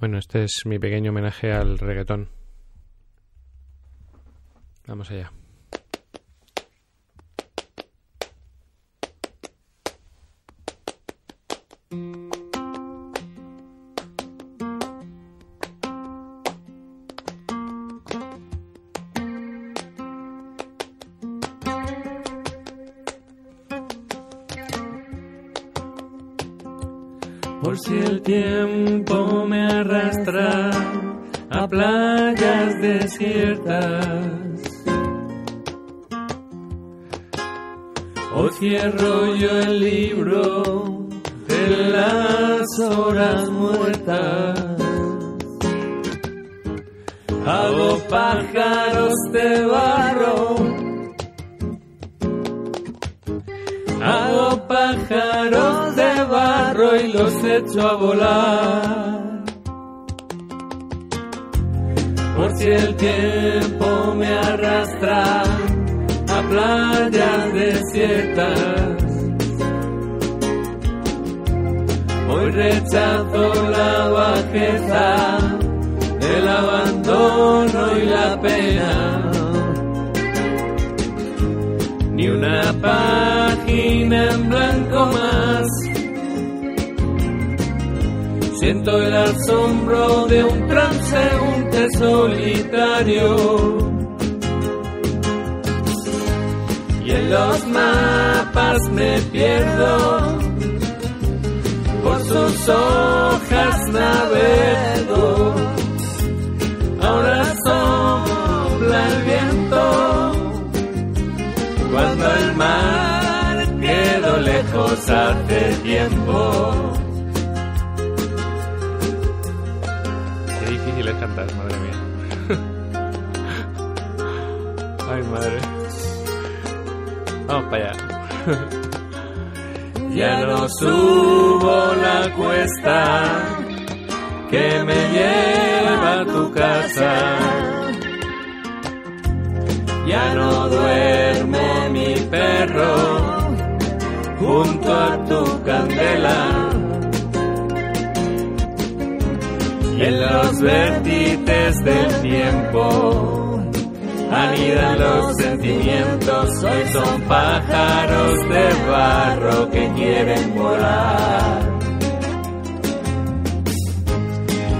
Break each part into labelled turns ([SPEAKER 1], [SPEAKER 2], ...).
[SPEAKER 1] Bueno, este es mi pequeño homenaje al reggaetón. Vamos allá. Difícil es cantar, madre mía. Ay, madre. Vamos para allá.
[SPEAKER 2] Ya no subo la cuesta que me lleva a tu casa. Ya no duerme mi perro junto a tu candela. En los vértices del tiempo anidan los sentimientos. Hoy son pájaros de barro que quieren volar.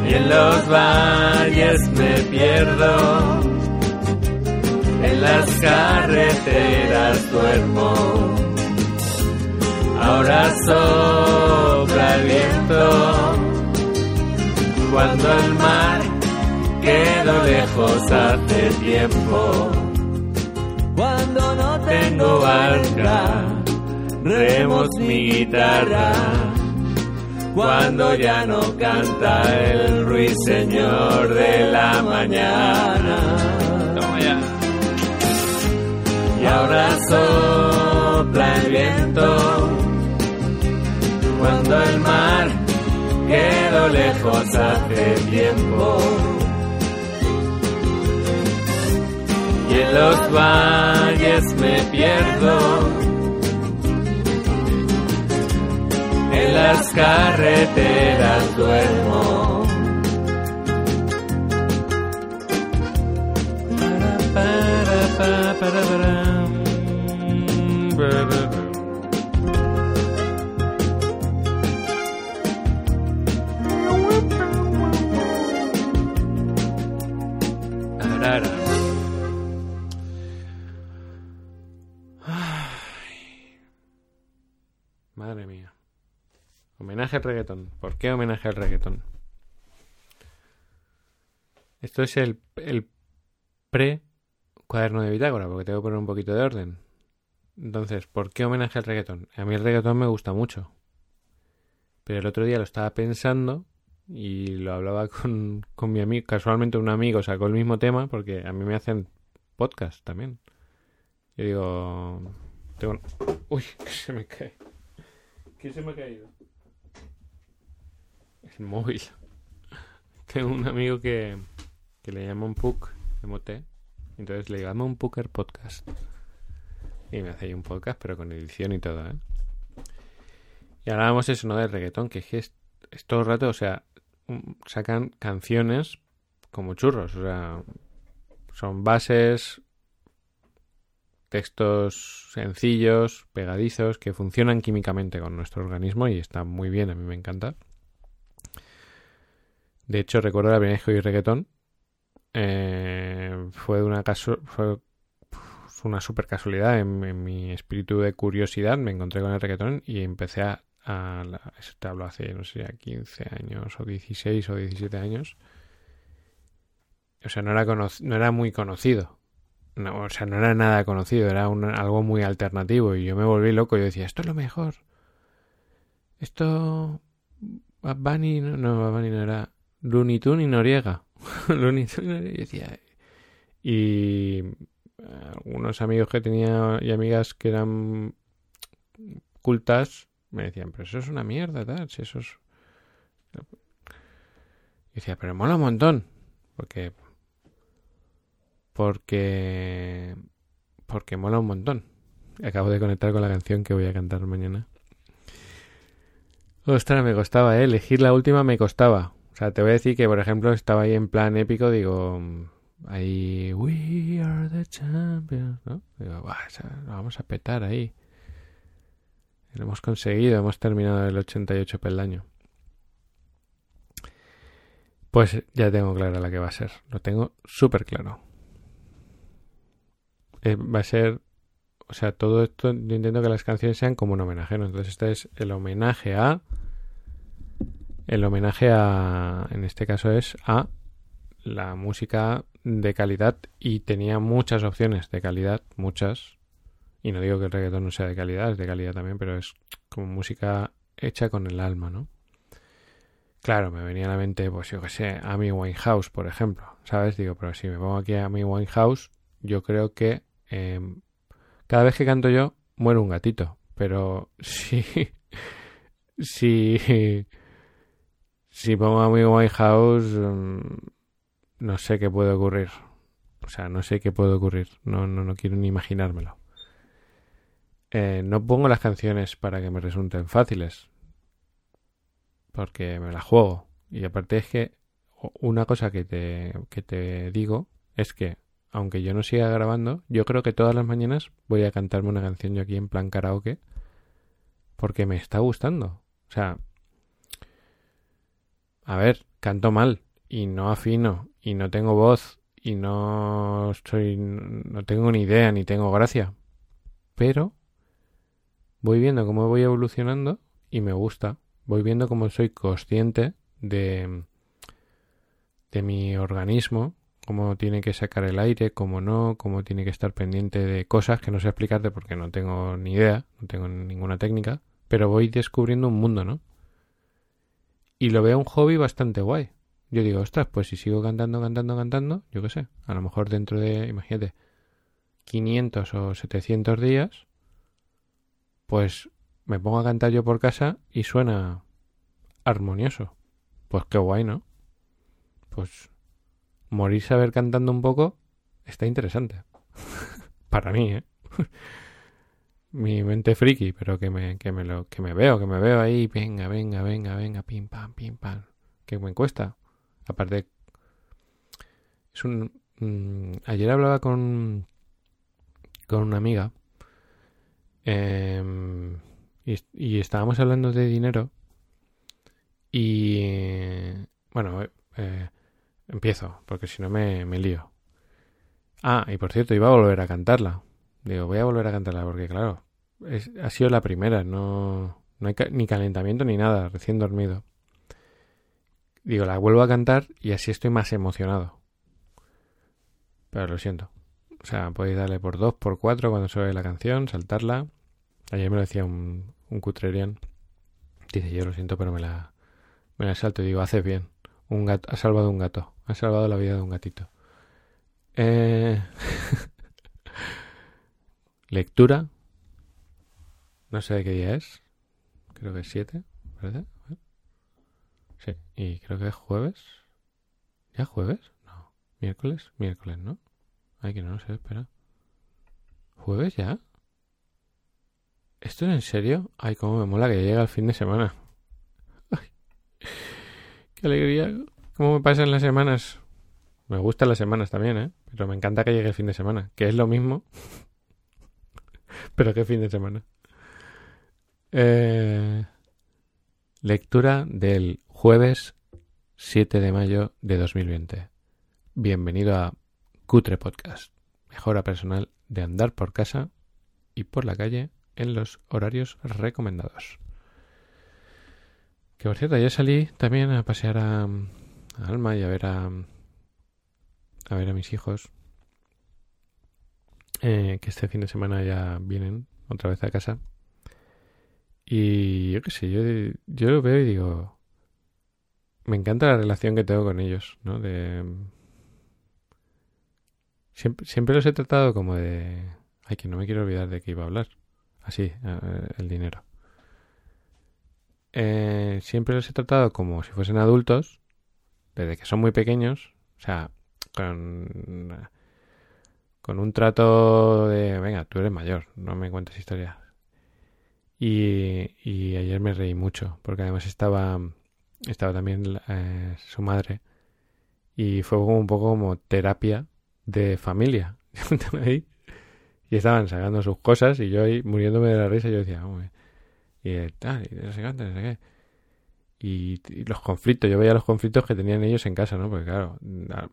[SPEAKER 2] Y en los valles me pierdo, en las carreteras duermo. Ahora sopla el viento cuando el mar quedó lejos hace tiempo. Cuando no tengo barca, remos mi guitarra. Cuando ya no canta el ruiseñor de la mañana. Y ahora sopla el viento cuando el mar quedó lejos hace tiempo. Y en los valles me pierdo, en las carreteras duermo.
[SPEAKER 1] Homenaje. ¿Por qué homenaje al reggaetón? Esto es el, el pre cuaderno de bitácora, porque tengo que poner un poquito de orden. Entonces, ¿por qué homenaje al reggaetón? A mí el reggaetón me gusta mucho. Pero el otro día lo estaba pensando y lo hablaba con, con mi amigo. Casualmente un amigo sacó el mismo tema porque a mí me hacen podcast también. Yo digo... Tengo... Uy, que se me cae. ¿Qué se me ha caído? El móvil. Tengo un amigo que, que le llama un PUC, emote. Entonces le llama un Puker Podcast. Y me hace ahí un podcast, pero con edición y todo, ¿eh? Y hablábamos eso, ¿no? Del reggaetón, que es, es, todo el rato, o sea, sacan canciones como churros. O sea, son bases, textos sencillos, pegadizos, que funcionan químicamente con nuestro organismo y está muy bien, a mí me encanta. De hecho, recuerdo la primera vez que oí reggaetón. eh, fue una caso, fue una super casualidad en, mi espíritu de curiosidad me encontré con el reggaetón y empecé a, a la- te hablo hace no sé a 15 años o 16 o 17 años. O sea no era no era muy conocido. No, o sea no era nada conocido era un- algo muy alternativo. Y yo me volví loco yo decía esto es lo mejor. Esto Bad Bunny no, no no era Looney Tunes y Noriega Looney Tunes y Noriega y decía y algunos amigos que tenía y amigas que eran cultas me decían, pero eso es una mierda, tal, si eso es... Y decía, pero mola un montón, porque... Porque... Porque mola un montón. Acabo de conectar con la canción que voy a cantar mañana. Ostras, me costaba, ¿eh? Elegir la última me costaba. O sea, te voy a decir que, por ejemplo, estaba ahí en plan épico, digo, ahí, we are the champions, ¿no? Digo, "Buah, esa- lo vamos a petar ahí. Lo hemos conseguido, hemos terminado el 88 peldaño. Pues ya tengo clara la que va a ser. Lo tengo súper claro. Eh, va a ser. O sea, todo esto yo intento que las canciones sean como un homenaje, ¿no? Entonces, este es el homenaje a. El homenaje a. En este caso es a la música de calidad y tenía muchas opciones de calidad, muchas. Y no digo que el reggaetón no sea de calidad, es de calidad también, pero es como música hecha con el alma, ¿no? Claro, me venía a la mente, pues yo qué sé, Amy Winehouse, por ejemplo, ¿sabes? Digo, pero si me pongo aquí a Amy Winehouse, yo creo que eh, cada vez que canto yo, muere un gatito. Pero si, si, si pongo a Amy Winehouse, mm, no sé qué puede ocurrir. O sea, no sé qué puede ocurrir. No, no, no quiero ni imaginármelo. Eh, no pongo las canciones para que me resulten fáciles. Porque me las juego. Y aparte es que una cosa que te, que te digo es que, aunque yo no siga grabando, yo creo que todas las mañanas voy a cantarme una canción yo aquí en plan karaoke. Porque me está gustando. O sea, a ver, canto mal y no afino y no tengo voz y no soy no tengo ni idea ni tengo gracia. Pero voy viendo cómo voy evolucionando y me gusta. Voy viendo cómo soy consciente de de mi organismo, cómo tiene que sacar el aire, cómo no, cómo tiene que estar pendiente de cosas que no sé explicarte porque no tengo ni idea, no tengo ninguna técnica, pero voy descubriendo un mundo, ¿no? Y lo veo un hobby bastante guay. Yo digo, ostras, pues si sigo cantando, cantando, cantando, yo qué sé, a lo mejor dentro de, imagínate, 500 o 700 días, pues me pongo a cantar yo por casa y suena armonioso. Pues qué guay, ¿no? Pues morir saber cantando un poco está interesante. Para mí, ¿eh? Mi mente friki, pero que me, que me lo, que me veo, que me veo ahí, venga, venga, venga, venga, pim pam, pim pam. Que me cuesta. Aparte, es un. mm, ayer hablaba con. con una amiga. em, y, y estábamos hablando de dinero. Y. bueno, eh, eh, empiezo, porque si no me, me lío. Ah, y por cierto, iba a volver a cantarla. Digo, voy a volver a cantarla porque, claro, es, ha sido la primera, no, no hay ni calentamiento ni nada, recién dormido. Digo, la vuelvo a cantar y así estoy más emocionado. Pero lo siento. O sea, podéis darle por dos, por cuatro cuando suene la canción, saltarla. Ayer me lo decía un, un cutrerian. Dice, yo lo siento, pero me la, me la salto y digo, haces bien. Un gato, ha salvado un gato. Ha salvado la vida de un gatito. Eh... Lectura. No sé de qué día es. Creo que es 7, ¿verdad? Sí, y creo que es jueves. ¿Ya jueves? No. ¿Miércoles? Miércoles, ¿no? Ay, que no lo sé, espera. ¿Jueves ya? ¿Esto es en serio? Ay, cómo me mola que llega el fin de semana. Qué alegría. ¿Cómo me pasan las semanas? Me gustan las semanas también, ¿eh? Pero me encanta que llegue el fin de semana, que es lo mismo. Pero qué fin de semana. Eh, lectura del jueves 7 de mayo de 2020. Bienvenido a Cutre Podcast, mejora personal de andar por casa y por la calle en los horarios recomendados. Que por cierto, ayer salí también a pasear a, a Alma y a ver a, a ver a mis hijos. Eh, que este fin de semana ya vienen otra vez a casa. Y yo qué sé, yo, yo lo veo y digo, me encanta la relación que tengo con ellos, ¿no? De... Siempre, siempre los he tratado como de... Ay, que no me quiero olvidar de que iba a hablar. Así, eh, el dinero. Eh, siempre los he tratado como si fuesen adultos, desde que son muy pequeños. O sea, con, con un trato de, venga, tú eres mayor, no me cuentes historias. Y, y ayer me reí mucho, porque además estaba, estaba también eh, su madre, y fue como un poco como terapia de familia. y estaban sacando sus cosas, y yo ahí muriéndome de la risa, yo decía, y tal, y no sé no sé qué. Y, los conflictos, yo veía los conflictos que tenían ellos en casa, ¿no? Porque claro,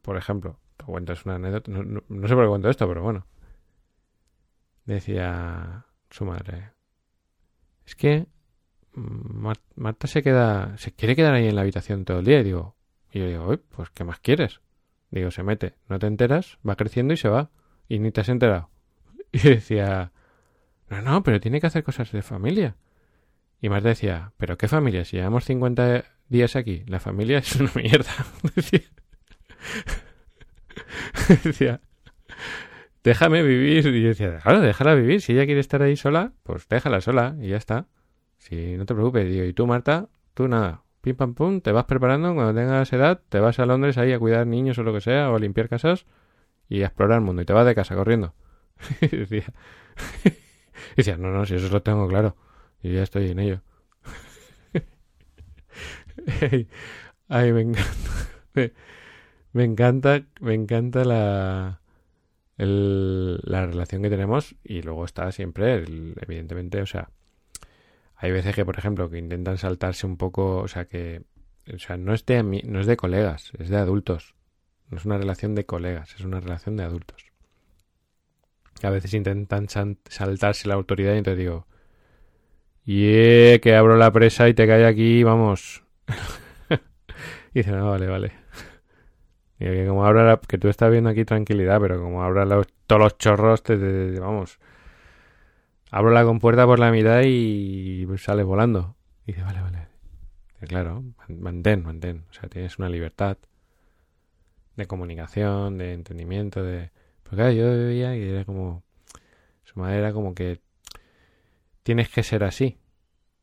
[SPEAKER 1] por ejemplo, es una anécdota, no, sé por qué cuento esto, pero bueno. Decía su madre, es que Marta se queda, se quiere quedar ahí en la habitación todo el día. Y digo, y yo digo, pues ¿qué más quieres? Digo, se mete, no te enteras, va creciendo y se va. Y ni te has enterado. Y decía, no, no, pero tiene que hacer cosas de familia. Y Marta decía, ¿pero qué familia? Si llevamos 50 días aquí, la familia es una mierda. decía, déjame vivir. Y yo decía, claro, déjala vivir. Si ella quiere estar ahí sola, pues déjala sola y ya está. Si no te preocupes. Digo, y tú, Marta, tú nada. Pim pam pum, te vas preparando. Cuando tengas edad, te vas a Londres ahí a cuidar niños o lo que sea, o a limpiar casas y a explorar el mundo. Y te vas de casa corriendo. y decía, no, no, si eso lo tengo claro. Y ya estoy en ello. Ay, me encanta. Me, encanta, me encanta la, la relación que tenemos y luego está siempre, evidentemente, o sea, hay veces que, por ejemplo, que intentan saltarse un poco, o sea, que, o sea, no es de, no es de colegas, es de adultos. No es una relación de colegas, es una relación de adultos. A veces intentan saltarse la autoridad y entonces digo, y que abro la presa y te cae aquí, vamos. y dice, no, vale, vale. Y que como abra que tú estás viendo aquí tranquilidad, pero como abra todos los chorros, te, vamos. Abro la compuerta por la mitad y sales volando. Y dice, vale, vale. Claro, mantén, mantén. O sea, tienes una libertad de comunicación, de entendimiento, de... Porque yo veía y era como... Su madre era como que tienes que ser así.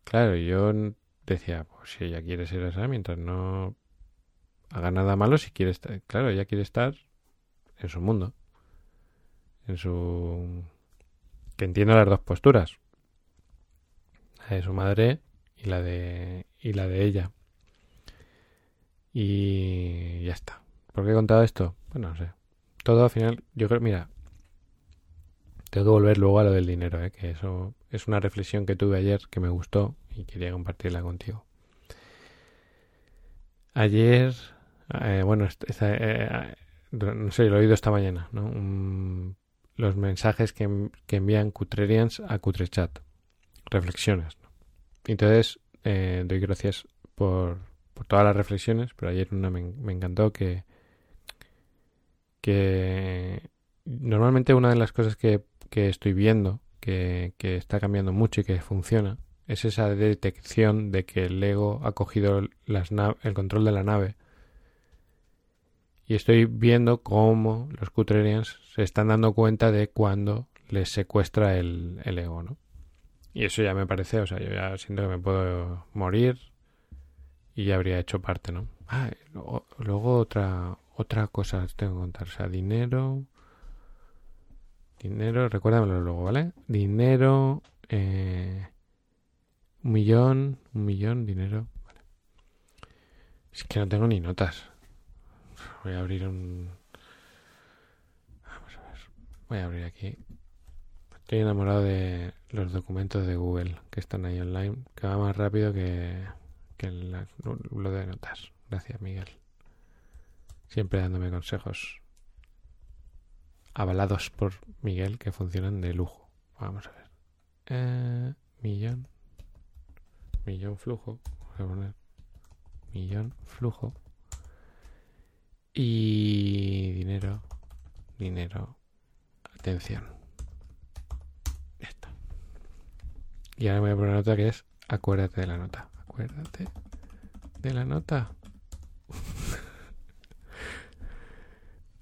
[SPEAKER 1] Claro, yo decía, pues si ella quiere ser así, mientras no haga nada malo, si quiere estar, claro, ella quiere estar en su mundo, en su... que entiendo las dos posturas, la de su madre y la de, y la de ella. Y ya está. ¿Por qué he contado esto? Bueno, no sé. Todo al final, yo creo, mira, tengo que volver luego a lo del dinero, ¿eh? que eso es una reflexión que tuve ayer que me gustó y quería compartirla contigo. Ayer, eh, bueno, eh, no sé, lo he oído esta mañana, los mensajes que, que, envían Cutrerians a Cutrechat, reflexiones. Entonces, eh, doy gracias por, por, todas las reflexiones, pero ayer una me, me encantó que, que normalmente una de las cosas que que estoy viendo que, está cambiando mucho y que funciona es esa detección de que el ego ha cogido las el control de la nave. Y estoy viendo cómo los Cutrerians se están dando cuenta de cuando les secuestra el, el ego, ¿no? Y eso ya me parece, o sea, yo ya siento que me puedo morir y ya habría hecho parte, ¿no? Ah, luego, luego otra otra cosa tengo que contar, o sea, dinero, Dinero, recuérdamelo luego, ¿vale? Dinero, eh, un millón, un millón, dinero. Vale. Es que no tengo ni notas. Voy a abrir un... Vamos a ver. Voy a abrir aquí. Estoy enamorado de los documentos de Google que están ahí online, que va más rápido que, que lo de notas. Gracias, Miguel. Siempre dándome consejos avalados por Miguel que funcionan de lujo. Vamos a ver. Eh, millón. Millón flujo. Voy a poner millón flujo. Y dinero. Dinero. Atención. Ya está. Y ahora me voy a poner una nota que es acuérdate de la nota. Acuérdate de la nota.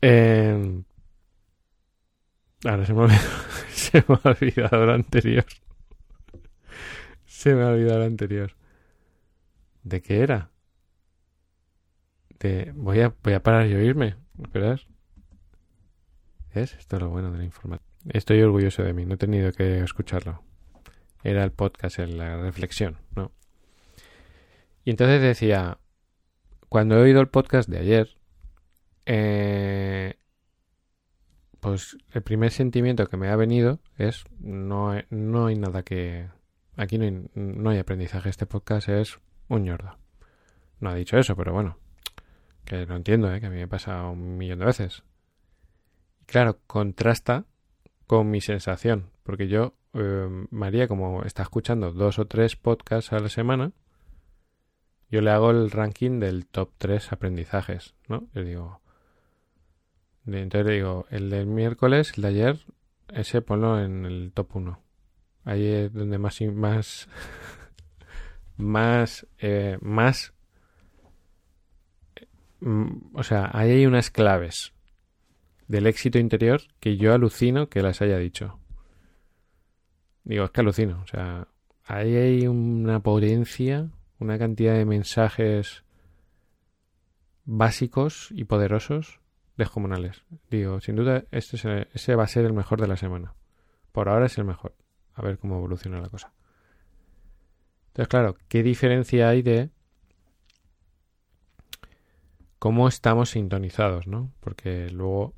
[SPEAKER 1] Em, ahora se me ha olvidado, se me ha olvidado lo anterior. Se me ha olvidado lo anterior. ¿De qué era? Voy a voy a parar y oírme, ¿verdad? ¿Es? Esto es lo bueno de la información. Estoy orgulloso de mí, no he tenido que escucharlo. Era el podcast, la reflexión, ¿no? Y entonces decía, cuando he oído el podcast de ayer, eh, pues el primer sentimiento que me ha venido es no, no hay nada que... Aquí no hay, no hay aprendizaje, este podcast es un ñordo. No ha dicho eso, pero bueno, que lo entiendo, ¿eh? que a mí me pasa un millón de veces. Claro, contrasta con mi sensación, porque yo, eh, María, como está escuchando dos o tres podcasts a la semana, yo le hago el ranking del top 3 aprendizajes, ¿no? Le digo, entonces le digo, el del miércoles, el de ayer, ese ponlo en el top 1. Ahí es donde más, más, más, eh, más, o sea, ahí hay unas claves del éxito interior que yo alucino que las haya dicho. Digo, es que alucino, o sea, ahí hay una potencia, una cantidad de mensajes básicos y poderosos descomunales. Digo, sin duda, este ese va a ser el mejor de la semana. Por ahora es el mejor. A ver cómo evoluciona la cosa. Entonces, claro, ¿qué diferencia hay de cómo estamos sintonizados, ¿no? Porque luego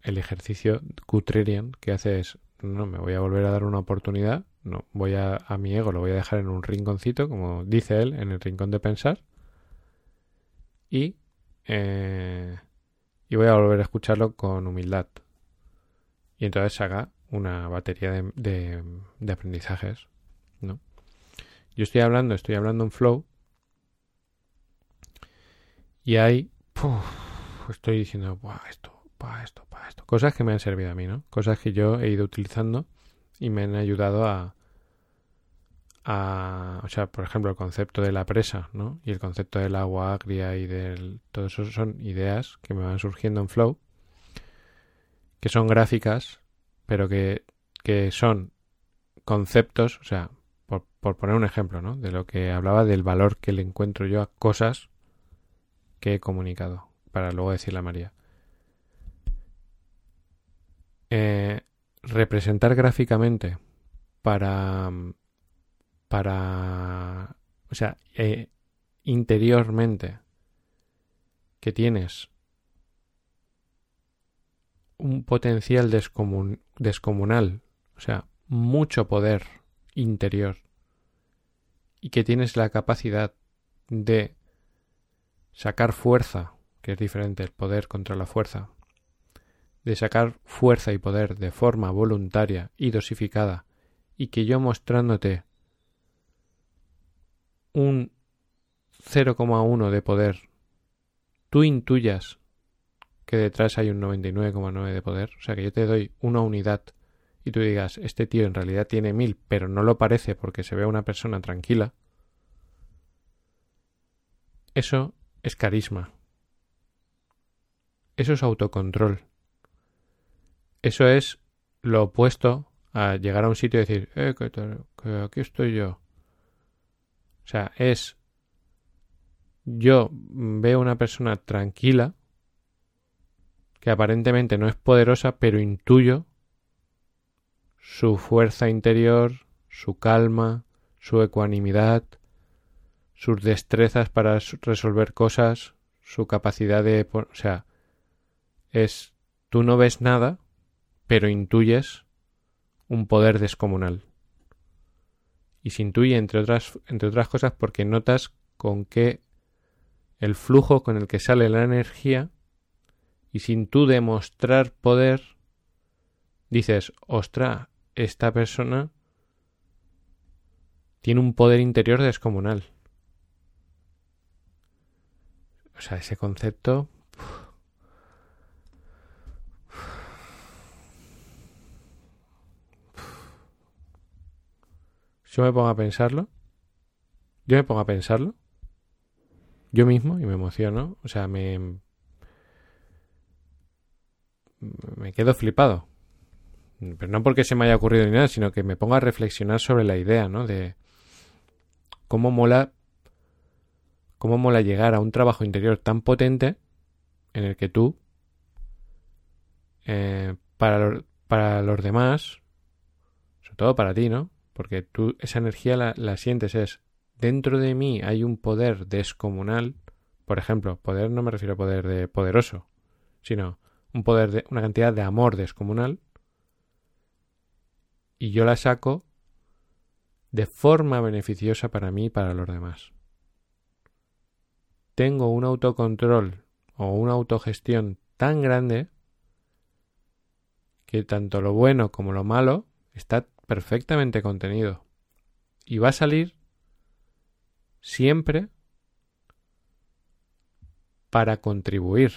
[SPEAKER 1] el ejercicio Cutrerian que hace es, no, me voy a volver a dar una oportunidad, no, voy a, a mi ego lo voy a dejar en un rinconcito, como dice él, en el rincón de pensar, y, eh, y voy a volver a escucharlo con humildad. Y entonces saca una batería de, de, de aprendizajes, ¿no? Yo estoy hablando, estoy hablando en flow, y ahí, puf, estoy diciendo, Buah, esto, para esto, para esto. Cosas que me han servido a mí, ¿no? Cosas que yo he ido utilizando y me han ayudado a, a o sea, por ejemplo, el concepto de la presa, ¿no? Y el concepto del agua agria y del... Todo eso son ideas que me van surgiendo en Flow, que son gráficas, pero que, que son conceptos, o sea, por, por poner un ejemplo, ¿no? De lo que hablaba del valor que le encuentro yo a cosas que he comunicado, para luego decirle a María. Eh, representar gráficamente para para o sea eh, interiormente que tienes un potencial descomun- descomunal o sea mucho poder interior y que tienes la capacidad de sacar fuerza que es diferente el poder contra la fuerza de sacar fuerza y poder de forma voluntaria y dosificada, y que yo mostrándote un 0,1 de poder, tú intuyas que detrás hay un 99,9 de poder, o sea que yo te doy una unidad y tú digas, este tío en realidad tiene mil, pero no lo parece porque se ve una persona tranquila, eso es carisma. Eso es autocontrol. Eso es lo opuesto a llegar a un sitio y decir, eh, que, aquí estoy yo. O sea, es yo veo una persona tranquila que aparentemente no es poderosa, pero intuyo su fuerza interior, su calma, su ecuanimidad, sus destrezas para resolver cosas, su capacidad de... O sea, es... Tú no ves nada, pero intuyes un poder descomunal. Y se intuye, entre otras, entre otras cosas, porque notas con qué el flujo con el que sale la energía y sin tú demostrar poder, dices, ostra, esta persona tiene un poder interior descomunal. O sea, ese concepto... Yo me pongo a pensarlo. Yo me pongo a pensarlo. Yo mismo y me emociono. O sea, me... Me quedo flipado. Pero no porque se me haya ocurrido ni nada, sino que me pongo a reflexionar sobre la idea, ¿no? De cómo mola cómo mola llegar a un trabajo interior tan potente en el que tú eh, para, para los demás sobre todo para ti, ¿no? Porque tú esa energía la, la sientes es dentro de mí hay un poder descomunal por ejemplo, poder no me refiero a poder de poderoso, sino un poder de una cantidad de amor descomunal y yo la saco de forma beneficiosa para mí y para los demás. Tengo un autocontrol o una autogestión tan grande que tanto lo bueno como lo malo está perfectamente contenido. Y va a salir siempre para contribuir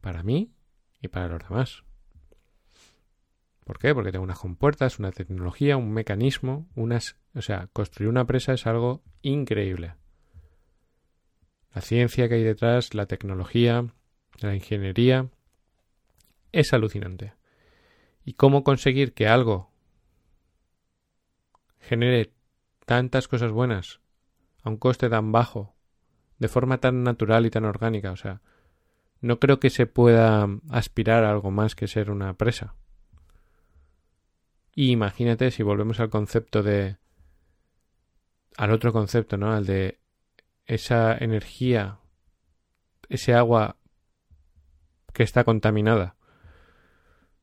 [SPEAKER 1] para mí y para los demás. ¿Por qué? Porque tengo unas compuertas, una tecnología, un mecanismo, unas... O sea, construir una presa es algo increíble. La ciencia que hay detrás, la tecnología, la ingeniería, es alucinante. ¿Y cómo conseguir que algo genere tantas cosas buenas a un coste tan bajo, de forma tan natural y tan orgánica? O sea, no creo que se pueda aspirar a algo más que ser una presa. Y imagínate si volvemos al concepto de... al otro concepto, ¿no? Al de esa energía, ese agua que está contaminada.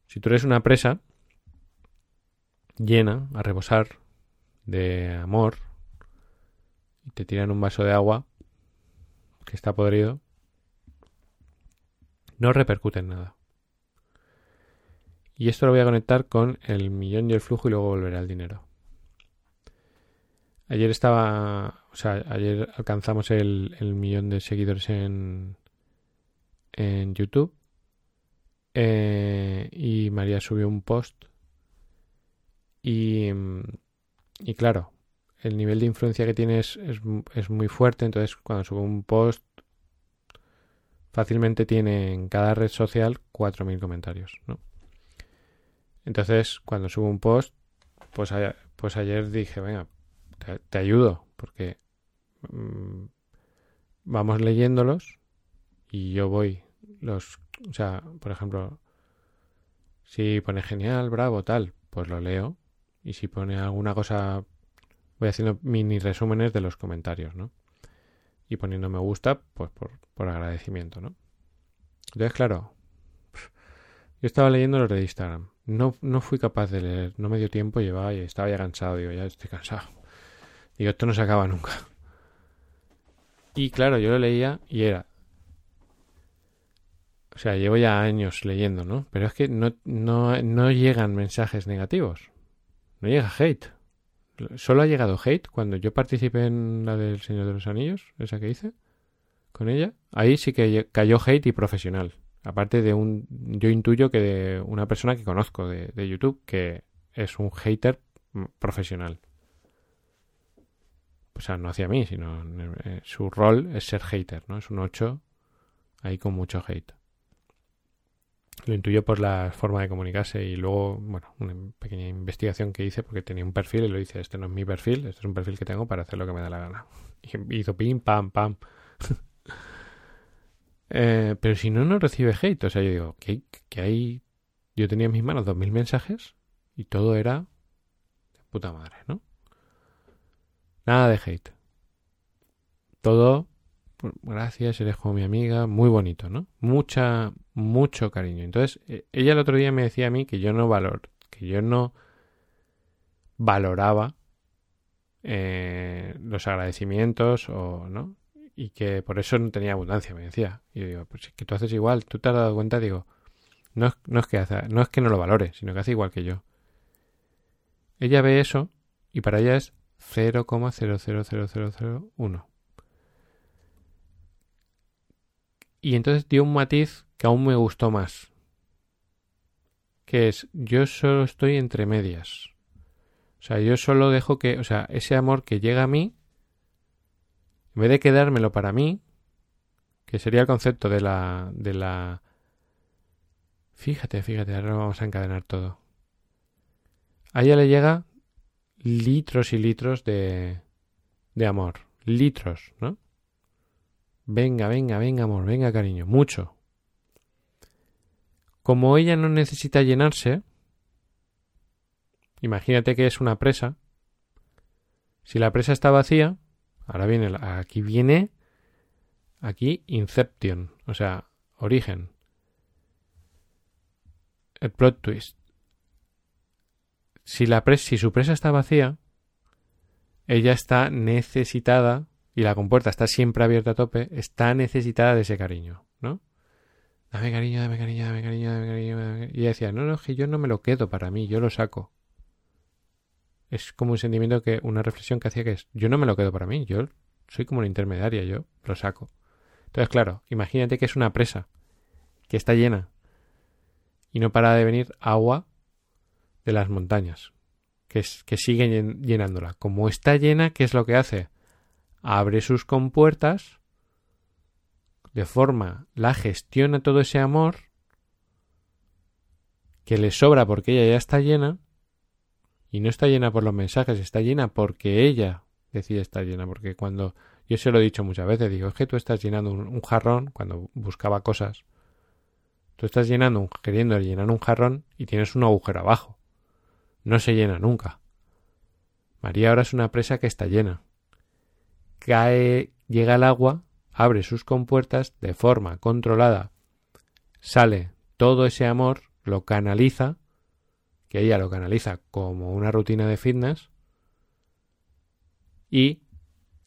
[SPEAKER 1] Si tú eres una presa llena, a rebosar de amor, y te tiran un vaso de agua que está podrido, no repercute en nada. Y esto lo voy a conectar con el millón y el flujo y luego volveré al dinero. Ayer estaba, o sea, ayer alcanzamos el, millón de seguidores en, en YouTube. Eh, y María subió un post. Y, y claro, el nivel de influencia que tiene es, muy fuerte. Entonces, cuando sube un post, fácilmente tiene en cada red social 4.000 comentarios, ¿no? Entonces, cuando subo un post, pues, pues ayer dije, venga, te, ayudo, porque vamos leyéndolos y yo voy los, o sea, por ejemplo, si pone genial, bravo, tal, pues lo leo. Y si pone alguna cosa, voy haciendo mini resúmenes de los comentarios, ¿no? Y poniendo me gusta, pues por, por agradecimiento, ¿no? Entonces, claro, yo estaba leyendo los de Instagram. No, no fui capaz de leer, no me dio tiempo, llevaba y estaba ya cansado. Digo, ya estoy cansado. Digo, esto no se acaba nunca. Y claro, yo lo leía y era. O sea, llevo ya años leyendo, ¿no? Pero es que no, no, no llegan mensajes negativos. No llega hate. Solo ha llegado hate cuando yo participé en la del Señor de los Anillos, esa que hice, con ella. Ahí sí que cayó hate y profesional. Aparte de un, yo intuyo que de una persona que conozco de, YouTube que es un hater profesional. O sea, no hacia mí, sino eh, su rol es ser hater, ¿no? Es un 8 ahí con mucho hate. Lo intuyo por la forma de comunicarse y luego, bueno, una pequeña investigación que hice porque tenía un perfil y lo hice, este no es mi perfil, este es un perfil que tengo para hacer lo que me da la gana. Y hizo pim, pam, pam. Eh, pero si no, no recibe hate. O sea, yo digo, ¿qué, hay? Yo tenía en mis manos dos mil mensajes y todo era de puta madre, ¿no? Nada de hate. todo, pues, gracias, eres como mi amiga, muy bonito, ¿no? Mucha, mucho cariño. Entonces, eh, ella el otro día me decía a mí que yo no valor, que yo no valoraba eh, los agradecimientos o, ¿no? Y que por eso no tenía abundancia, me decía. Y yo digo, pues es que tú haces igual, tú te has dado cuenta, digo, no es, no es que no es que no lo valore, sino que hace igual que yo. Ella ve eso y para ella es 0,00001. Y entonces dio un matiz que aún me gustó más. Que es, yo solo estoy entre medias. O sea, yo solo dejo que, o sea, ese amor que llega a mí, en vez de quedármelo para mí, que sería el concepto de la, de la... Fíjate, fíjate, ahora vamos a encadenar todo. A ella le llega litros y litros de, de amor. Litros, ¿no? Venga, venga, venga, amor, venga, cariño, mucho. Como ella no necesita llenarse, imagínate que es una presa. Si la presa está vacía, ahora viene, aquí viene, aquí Inception, o sea, origen. El plot twist si, su presa está vacía, ella está necesitada, y la compuerta está siempre abierta a tope, está necesitada de ese cariño, ¿no? Dame cariño, dame cariño, dame cariño, dame cariño. Dame Y ella decía, no, no, es que yo no me lo quedo para mí, yo lo saco. Es como un sentimiento que, una reflexión que hacía que es, yo no me lo quedo para mí, yo soy como una intermediaria, yo lo saco. Entonces, claro, imagínate que es una presa que está llena y no para de venir agua de las montañas, que, es, que siguen llenándola. Como está llena, ¿qué es lo que hace? Abre sus compuertas, de forma, la gestiona todo ese amor que le sobra porque ella ya está llena, y no está llena por los mensajes, está llena porque ella decide estar llena, porque cuando yo se lo he dicho muchas veces, digo, es que tú estás llenando un, jarrón cuando buscaba cosas. Tú estás llenando, queriendo llenar un jarrón y tienes un agujero abajo no se llena nunca. María ahora es una presa que está llena. Cae, llega el agua, abre sus compuertas de forma controlada, sale todo ese amor, lo canaliza, que ella lo canaliza como una rutina de fitness, y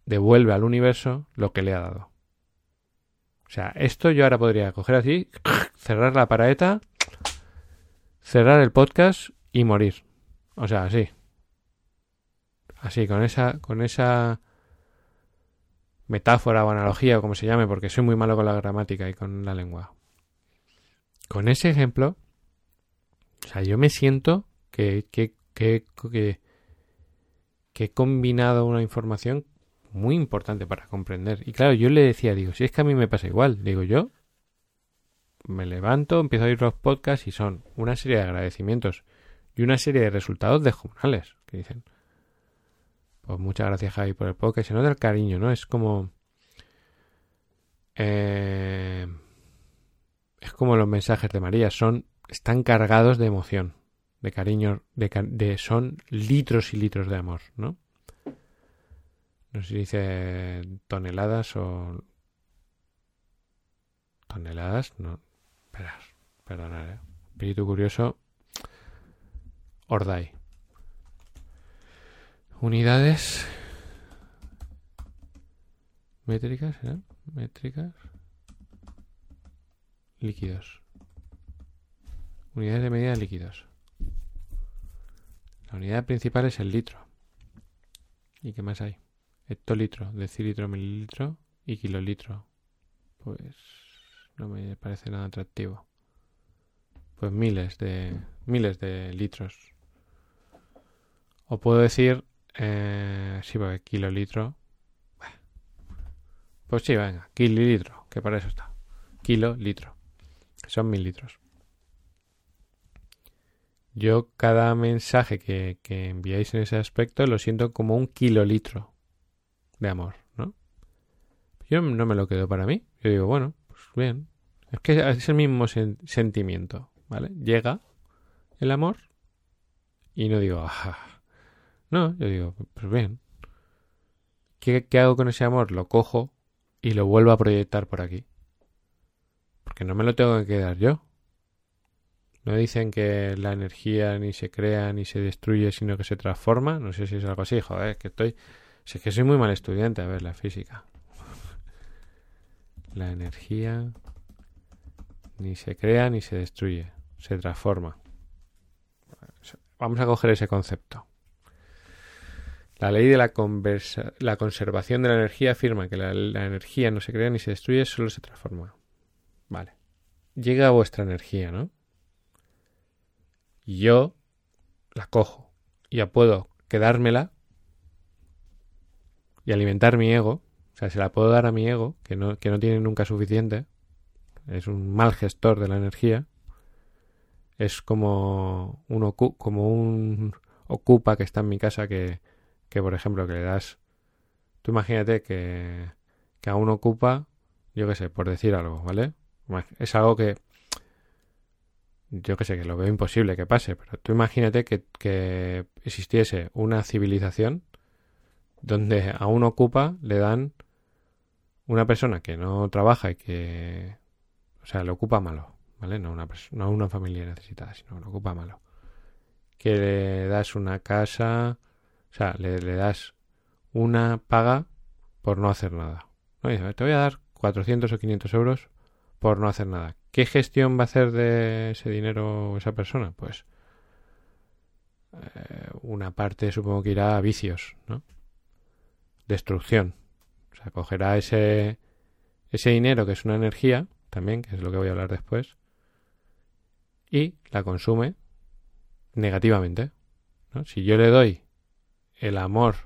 [SPEAKER 1] devuelve al universo lo que le ha dado. O sea, esto yo ahora podría coger así, cerrar la paraeta, cerrar el podcast y morir. O sea, así. Así, con esa, con esa metáfora o analogía o como se llame, porque soy muy malo con la gramática y con la lengua. Con ese ejemplo, o sea, yo me siento que, que, que, que, que he combinado una información muy importante para comprender. Y claro, yo le decía, digo, si es que a mí me pasa igual, digo yo, me levanto, empiezo a oír los podcasts y son una serie de agradecimientos y una serie de resultados descomunales que dicen. Pues muchas gracias Javi por el podcast. Se nota el cariño, ¿no? Es como... Eh, es como los mensajes de María. Son... Están cargados de emoción, de cariño, de, de son litros y litros de amor, ¿no? No sé si dice toneladas o... Toneladas, no. Esperad, perdonad, ¿eh? Espíritu curioso Ordai. Unidades métricas, ¿eh? Métricas. Líquidos. Unidades de medida de líquidos. La unidad principal es el litro. ¿Y qué más hay? Hectolitro, decilitro, mililitro y kilolitro. Pues no me parece nada atractivo. Pues miles de miles de litros o puedo decir, eh, sí, porque kilolitro. Pues sí, venga, kililitro, que para eso está. Kilo, litro. son mil litros. Yo cada mensaje que, que enviáis en ese aspecto lo siento como un kilolitro de amor, ¿no? Yo no me lo quedo para mí. Yo digo, bueno, pues bien. Es que es el mismo sentimiento, ¿vale? Llega el amor y no digo, ajá, no, yo digo, pues bien. ¿qué, ¿qué hago con ese amor? Lo cojo y lo vuelvo a proyectar por aquí. Porque no me lo tengo que quedar yo. No dicen que la energía ni se crea ni se destruye, sino que se transforma. No sé si es algo así, joder, que estoy. Es que soy muy mal estudiante, a ver, la física. La energía ni se crea ni se destruye, se transforma. Vamos a coger ese concepto. La ley de la, la conservación de la energía afirma que la, energía no se crea ni se destruye, solo se transforma. Vale. Llega vuestra energía, ¿no? Y yo la cojo. Ya puedo quedármela y alimentar mi ego. O sea, se la puedo dar a mi ego, que no, que no tiene nunca suficiente. Es un mal gestor de la energía. Es como un, como un ocupa que está en mi casa que, que, por ejemplo, que le das... Tú imagínate que, que a un ocupa, yo qué sé, por decir algo, ¿vale? Es algo que yo qué sé, que lo veo imposible que pase, pero tú imagínate que, que, existiese una civilización donde a un ocupa le dan una persona que no trabaja y que, o sea, le ocupa malo, ¿vale? No una, no una familia necesitada, sino lo ocupa malo. Que le das una casa, o sea, le, das una paga por no hacer nada. ¿no? te voy a dar 400 o 500 euros por no hacer nada. ¿Qué gestión va a hacer de ese dinero esa persona? Pues eh, una parte supongo que irá a vicios, ¿no? Destrucción. O sea, cogerá ese, ese dinero que es una energía, también, que es lo que voy a hablar después, y la consume negativamente. ¿no? Si yo le doy el amor,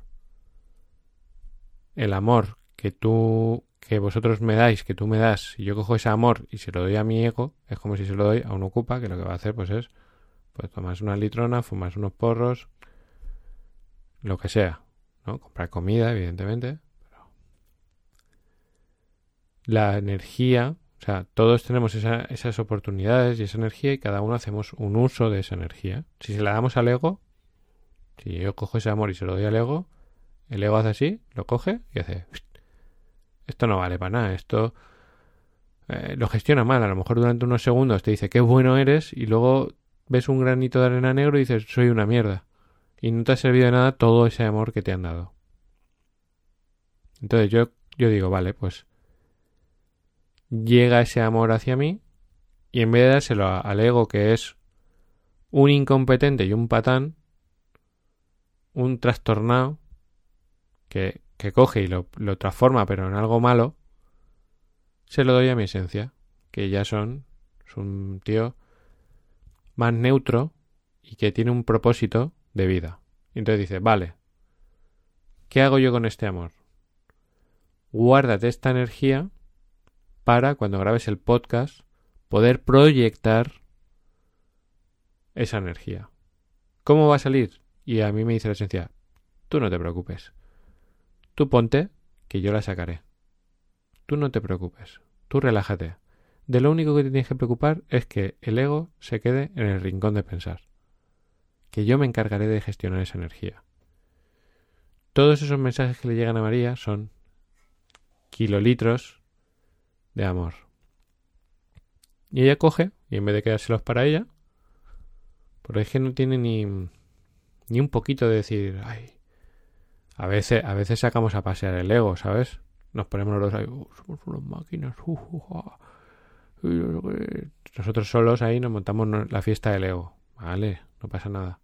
[SPEAKER 1] el amor que tú que vosotros me dais, que tú me das, y yo cojo ese amor y se lo doy a mi ego, es como si se lo doy a un ocupa, que lo que va a hacer pues es, pues tomas una litrona, fumas unos porros, lo que sea, ¿no? Comprar comida, evidentemente. La energía, o sea, todos tenemos esas oportunidades y esa energía y cada uno hacemos un uso de esa energía. Si se la damos al ego, si yo cojo ese amor y se lo doy al ego, el ego hace así, lo coge y hace esto no vale para nada, esto eh, lo gestiona mal, a lo mejor durante unos segundos te dice qué bueno eres y luego ves un granito de arena negro y dices soy una mierda y no te ha servido de nada todo ese amor que te han dado. Entonces yo, yo digo, vale, pues llega ese amor hacia mí y en vez de dárselo al ego que es un incompetente y un patán, un trastornado, que que coge y lo, transforma pero en algo malo, se lo doy a mi esencia, que ya son, es un tío más neutro y que tiene un propósito de vida. Y entonces dice, vale, ¿qué hago yo con este amor? Guárdate esta energía para cuando grabes el podcast poder proyectar esa energía. ¿Cómo va a salir? Y a mí me dice la esencia, tú no te preocupes. Tú ponte, que yo la sacaré. Tú no te preocupes, tú relájate. De lo único que te tienes que preocupar es que el ego se quede en el rincón de pensar. Que yo me encargaré de gestionar esa energía. Todos esos mensajes que le llegan a María son kilolitros de amor. Y ella coge, y en vez de quedárselos para ella, porque es que no tiene ni, ni un poquito de decir, ay, a veces, a veces sacamos a pasear el ego, ¿sabes? Nos ponemos los dos ahí, oh, somos unas máquinas. Nosotros solos ahí nos montamos la fiesta del ego. Vale, no pasa nada.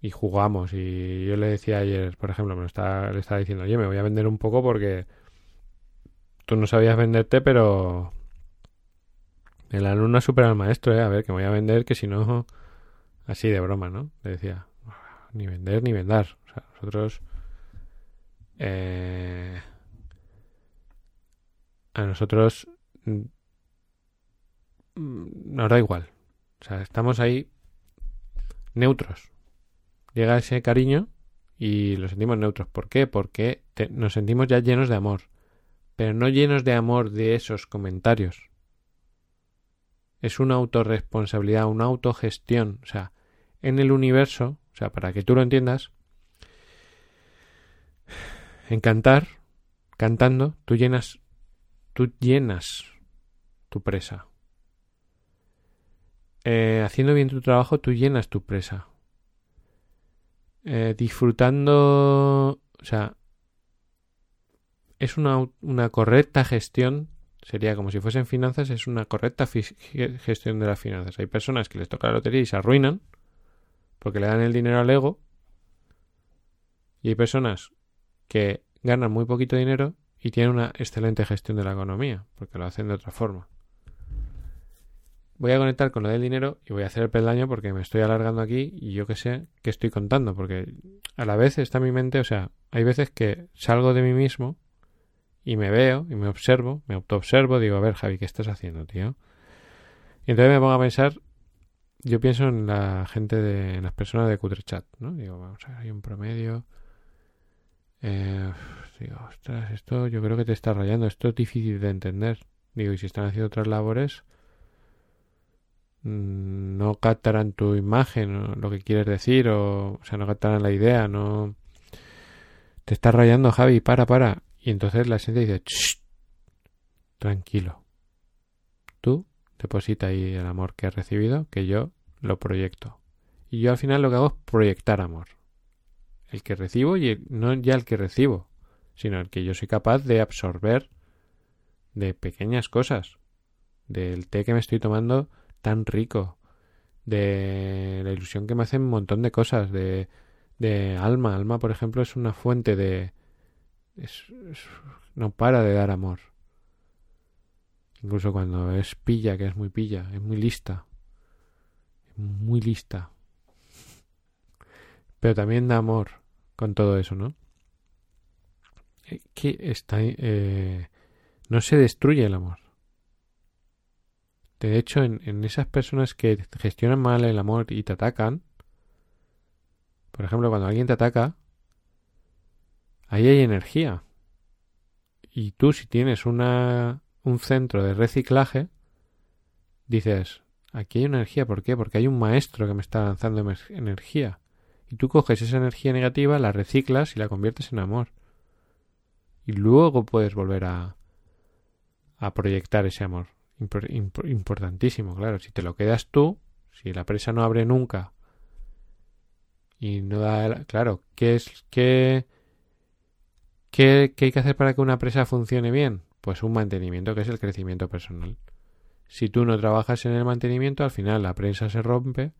[SPEAKER 1] Y jugamos. Y yo le decía ayer, por ejemplo, me le estaba diciendo, oye, me voy a vender un poco porque tú no sabías venderte, pero el alumno ha superado al maestro, ¿eh? A ver, que me voy a vender, que si no, así de broma, ¿no? Le decía ni vender ni vendar. O sea, nosotros... Eh, a nosotros mm, nos da igual. O sea, estamos ahí neutros. Llega ese cariño y lo sentimos neutros. ¿Por qué? Porque nos sentimos ya llenos de amor. Pero no llenos de amor de esos comentarios. Es una autorresponsabilidad, una autogestión. O sea, en el universo o sea, para que tú lo entiendas, en cantar, cantando, tú llenas, tú llenas tu presa. Eh, haciendo bien tu trabajo, tú llenas tu presa. Eh, disfrutando, o sea, es una, una correcta gestión, sería como si fuesen finanzas, es una correcta gestión de las finanzas. Hay personas que les toca la lotería y se arruinan porque le dan el dinero al ego. Y hay personas que ganan muy poquito dinero y tienen una excelente gestión de la economía, porque lo hacen de otra forma. Voy a conectar con lo del dinero y voy a hacer el peldaño porque me estoy alargando aquí y yo que sé qué estoy contando, porque a la vez está mi mente, o sea, hay veces que salgo de mí mismo y me veo y me observo, me autoobservo, digo, a ver, Javi, ¿qué estás haciendo, tío? Y entonces me pongo a pensar, yo pienso en la gente de, en las personas de Cutrechat, ¿no? Digo, vamos a ver, hay un promedio. Eh, digo, ostras, esto yo creo que te está rayando, esto es difícil de entender. Digo, y si están haciendo otras labores, Mm, no captarán tu imagen, lo que quieres decir, o, o sea, no captarán la idea, no... Te está rayando, Javi, para, para. Y entonces la gente dice, tranquilo. Tú deposita ahí el amor que has recibido, que yo lo proyecto. Y yo al final lo que hago es proyectar amor. El que recibo y no ya el que recibo, sino el que yo soy capaz de absorber de pequeñas cosas. Del té que me estoy tomando tan rico, de la ilusión que me hace un montón de cosas, de, de alma. Alma, por ejemplo, es una fuente de... no para de dar amor. Incluso cuando es pilla, que es muy pilla, es muy lista. Muy lista. Pero también da amor con todo eso, ¿no? Eh, que está... Eh, no se destruye el amor. De hecho, en, esas personas que gestionan mal el amor y te atacan, por ejemplo, cuando alguien te ataca, ahí hay energía. Y tú si tienes una, un centro de reciclaje, dices, aquí hay una energía, ¿por qué? Porque hay un maestro que me está lanzando energía. Y tú coges esa energía negativa, la reciclas y la conviertes en amor. Y luego puedes volver a, a proyectar ese amor importantísimo, claro. Si te lo quedas tú, si la presa no abre nunca y no da, claro, ¿qué es qué, qué hay que hacer para que una presa funcione bien? Pues un mantenimiento que es el crecimiento personal. Si tú no trabajas en el mantenimiento, al final la prensa se rompe,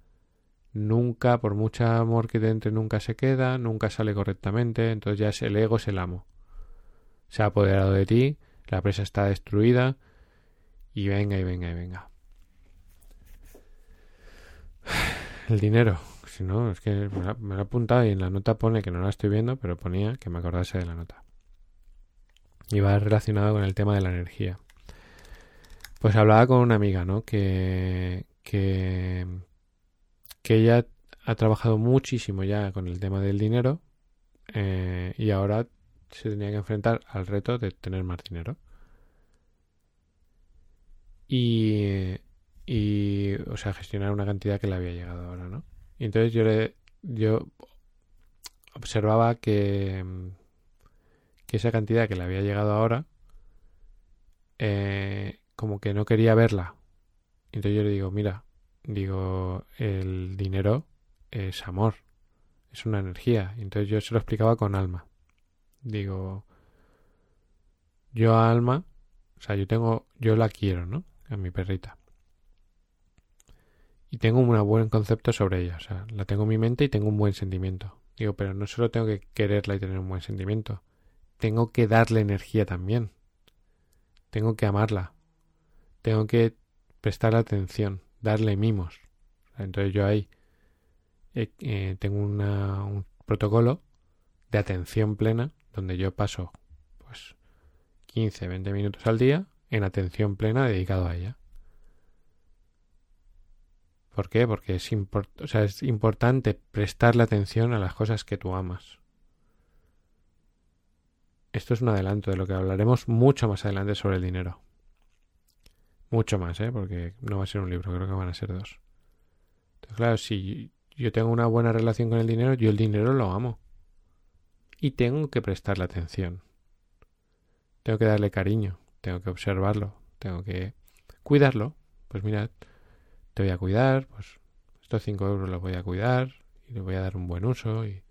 [SPEAKER 1] nunca, por mucho amor que te entre, nunca se queda, nunca sale correctamente, entonces ya es el ego es el amo. Se ha apoderado de ti, la presa está destruida, y venga, y venga, y venga. El dinero. Si no, es que me lo, he apuntado y en la nota pone que no la estoy viendo, pero ponía que me acordase de la nota. Y va relacionado con el tema de la energía. Pues hablaba con una amiga, ¿no? Que, que, que ella ha trabajado muchísimo ya con el tema del dinero eh, y ahora se tenía que enfrentar al reto de tener más dinero. Y, y, o sea, gestionar una cantidad que le había llegado ahora, ¿no? Y entonces yo le, yo observaba que, que esa cantidad que le había llegado ahora, eh, como que no quería verla. Entonces yo le digo, mira, digo, el dinero es amor, es una energía. Entonces yo se lo explicaba con alma. Digo, yo a alma, o sea, yo tengo, yo la quiero, ¿no? a mi perrita. Y tengo un buen concepto sobre ella, o sea, la tengo en mi mente y tengo un buen sentimiento. Digo, pero no solo tengo que quererla y tener un buen sentimiento, tengo que darle energía también. Tengo que amarla. Tengo que prestarle atención, darle mimos. Entonces yo ahí eh, eh, tengo un protocolo de atención plena donde yo paso pues 15, 20 minutos al día en atención plena dedicado a ella. ¿Por qué? Porque es, o sea, es importante prestarle atención a las cosas que tú amas. Esto es un adelanto de lo que hablaremos mucho más adelante sobre el dinero. Mucho más, ¿eh? Porque no va a ser un libro, creo que van a ser dos. Entonces, claro, si yo tengo una buena relación con el dinero, yo el dinero lo amo. y tengo que prestarle atención. Tengo que darle cariño, tengo que observarlo, tengo que cuidarlo. Pues mira, te voy a cuidar, pues estos 5 euros los voy a cuidar y le voy a dar un buen uso y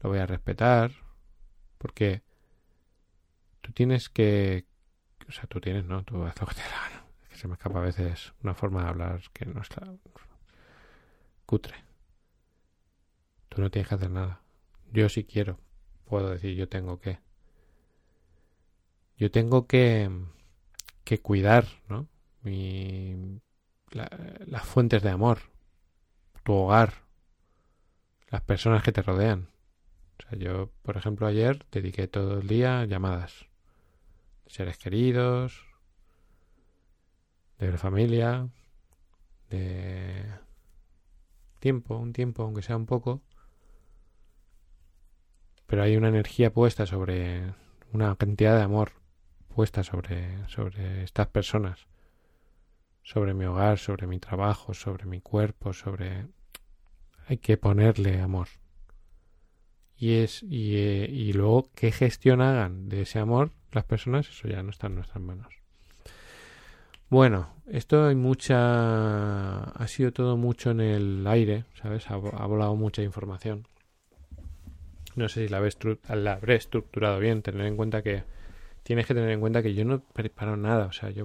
[SPEAKER 1] lo voy a respetar. Porque tú tienes que... O sea, tú tienes, ¿no? Tú haz lo que te Es que se me escapa a veces una forma de hablar que no está cutre. Tú no tienes que hacer nada. Yo sí quiero. Puedo decir, yo tengo que. Yo tengo que, que cuidar, ¿no? Mi, las fuentes de amor, tu hogar, las personas que te rodean. O sea, yo, por ejemplo, ayer dediqué todo el día llamadas seres queridos, de la familia, de tiempo, un tiempo, aunque sea un poco, pero hay una energía puesta sobre una cantidad de amor puesta sobre, sobre estas personas, sobre mi hogar, sobre mi trabajo, sobre mi cuerpo, sobre... Hay que ponerle amor. Y es y, eh, y luego qué gestión hagan de ese amor las personas, eso ya no está en nuestras manos. Bueno, esto hay mucha... ha sido todo mucho en el aire, ¿sabes? Ha, volado mucha información. No sé si la, la habré estructurado bien. Tener en cuenta que tienes que tener en cuenta que yo no preparo nada. O sea, yo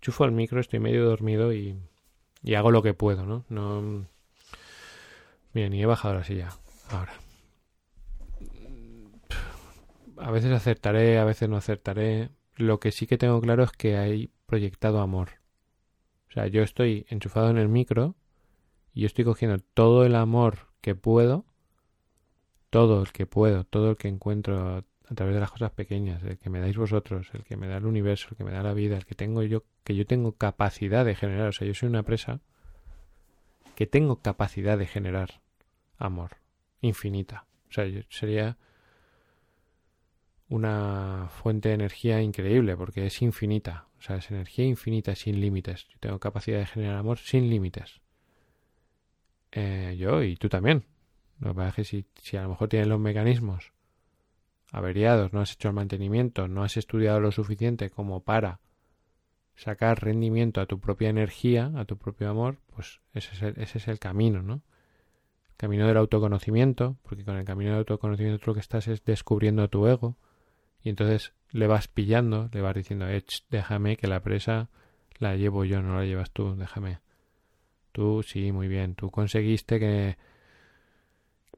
[SPEAKER 1] chufo al micro, estoy medio dormido y, y hago lo que puedo, ¿no? No. Mira, ni he bajado la silla. Ahora. A veces acertaré, a veces no acertaré. Lo que sí que tengo claro es que hay proyectado amor. O sea, yo estoy enchufado en el micro y yo estoy cogiendo todo el amor que puedo todo el que puedo, todo el que encuentro a través de las cosas pequeñas, el que me dais vosotros, el que me da el universo, el que me da la vida, el que tengo yo, que yo tengo capacidad de generar, o sea, yo soy una presa que tengo capacidad de generar amor infinita. O sea, yo sería una fuente de energía increíble porque es infinita. O sea, es energía infinita sin límites. Yo tengo capacidad de generar amor sin límites. Eh, yo y tú también. Lo que pasa es que si, a lo mejor tienes los mecanismos averiados, no has hecho el mantenimiento, no has estudiado lo suficiente como para sacar rendimiento a tu propia energía, a tu propio amor, pues ese es el, ese es el camino, ¿no? El camino del autoconocimiento, porque con el camino del autoconocimiento lo que estás es descubriendo tu ego y entonces le vas pillando, le vas diciendo, eh, déjame que la presa la llevo yo, no la llevas tú, déjame. Tú sí, muy bien, tú conseguiste que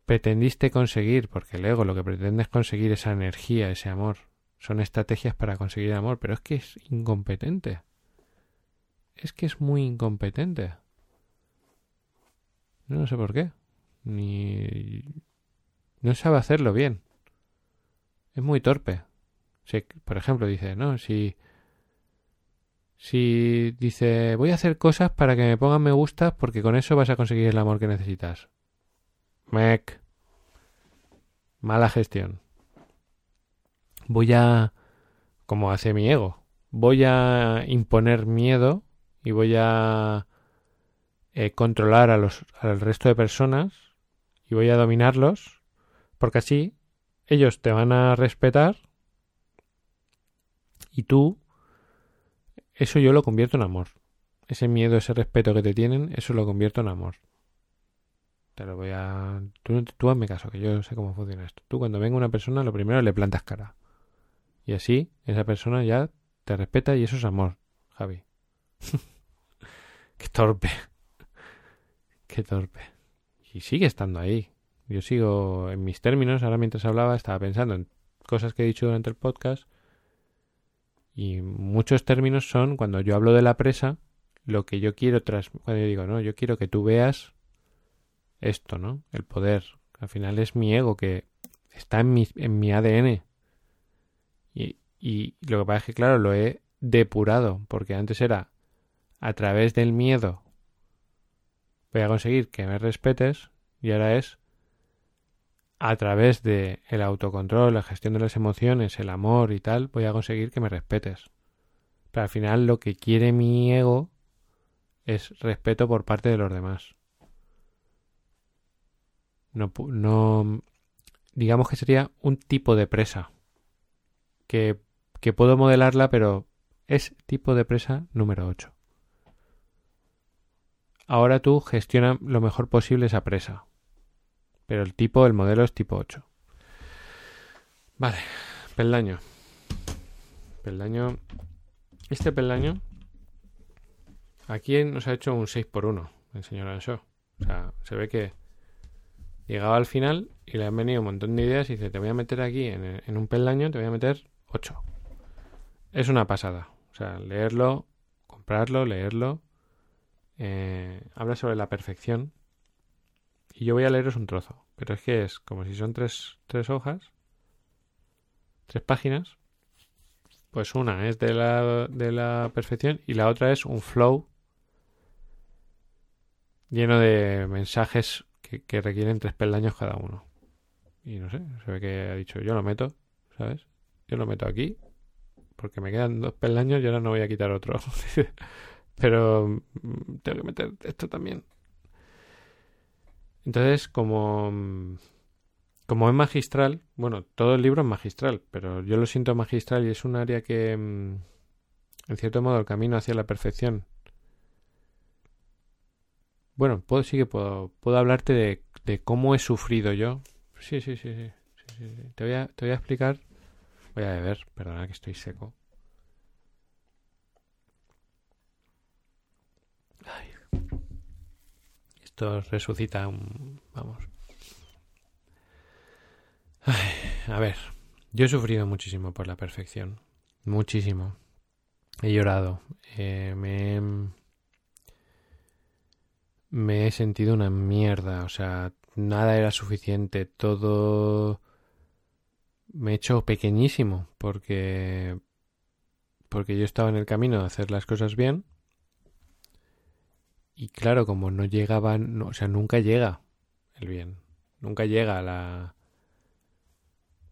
[SPEAKER 1] pretendiste conseguir, porque el ego lo que pretende es conseguir esa energía, ese amor. Son estrategias para conseguir amor, pero es que es incompetente. Es que es muy incompetente. No, sé por qué. Ni... No sabe hacerlo bien. Es muy torpe. Por ejemplo, dice, no, si... Si dice, voy a hacer cosas para que me pongan me gusta porque con eso vas a conseguir el amor que necesitas. Mec. Mala gestión. Voy a... como hace mi ego. Voy a imponer miedo y voy a eh, controlar a los, al resto de personas y voy a dominarlos porque así ellos te van a respetar y tú eso yo lo convierto en amor. Ese miedo, ese respeto que te tienen, eso lo convierto en amor. Te lo voy a... Tú, tú hazme caso, que yo sé cómo funciona esto. Tú cuando venga una persona, lo primero le plantas cara. Y así, esa persona ya te respeta y eso es amor, Javi. Qué torpe. Qué torpe. Y sigue estando ahí. Yo sigo en mis términos. Ahora mientras hablaba estaba pensando en cosas que he dicho durante el podcast. Y muchos términos son cuando yo hablo de la presa, lo que yo quiero tras... Cuando yo digo, no, yo quiero que tú veas esto, ¿no? El poder. Al final es mi ego que está en mi, en mi ADN. Y, y lo que pasa es que, claro, lo he depurado, porque antes era a través del miedo voy a conseguir que me respetes y ahora es a través de el autocontrol, la gestión de las emociones, el amor y tal, voy a conseguir que me respetes. Pero al final lo que quiere mi ego es respeto por parte de los demás. No, no, digamos que sería un tipo de presa. Que, que puedo modelarla, pero es tipo de presa número 8. Ahora tú gestiona lo mejor posible esa presa. Pero el tipo, el modelo es tipo 8. Vale, peldaño. Peldaño. Este peldaño. Aquí nos ha hecho un 6 por 1 el señor Anshaw. O sea, se ve que llegaba al final y le han venido un montón de ideas y dice, te voy a meter aquí en, en un peldaño, te voy a meter 8. Es una pasada. O sea, leerlo, comprarlo, leerlo. Eh, habla sobre la perfección. Y yo voy a leeros un trozo. Pero es que es como si son tres, tres hojas, tres páginas. Pues una es de la, de la perfección y la otra es un flow lleno de mensajes que, que requieren tres peldaños cada uno. Y no sé, se ve que ha dicho, yo lo meto, ¿sabes? Yo lo meto aquí, porque me quedan dos peldaños y ahora no voy a quitar otro. Pero mm, tengo que meter esto también. Entonces, como, como es magistral, bueno, todo el libro es magistral, pero yo lo siento magistral y es un área que, mm, en cierto modo, el camino hacia la perfección. Bueno, puedo, sí que puedo, puedo hablarte de, de cómo he sufrido yo. Sí, sí, sí, sí. sí, sí, sí. Te, voy a, te voy a explicar. Voy a beber, perdona que estoy seco. Resucita un... Vamos. A ver, yo he sufrido muchísimo por la perfección. Muchísimo. He llorado. Eh, me, me he sentido una mierda. O sea, nada era suficiente. Todo me he hecho pequeñísimo porque porque yo estaba en el camino de hacer las cosas bien y claro como no llegaban no, o sea nunca llega el bien nunca llega la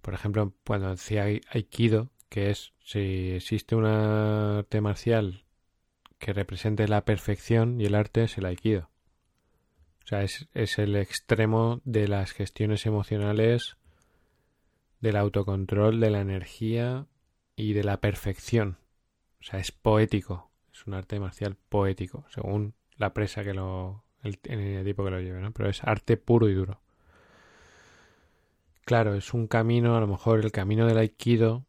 [SPEAKER 1] por ejemplo cuando decía ai- aikido que es si existe un arte marcial que represente la perfección y el arte es el aikido o sea es, es el extremo de las gestiones emocionales del autocontrol, de la energía y de la perfección. O sea, es poético. Es un arte marcial poético, según la presa que lo. el, el tipo que lo lleve, ¿no? Pero es arte puro y duro. Claro, es un camino, a lo mejor el camino del Aikido,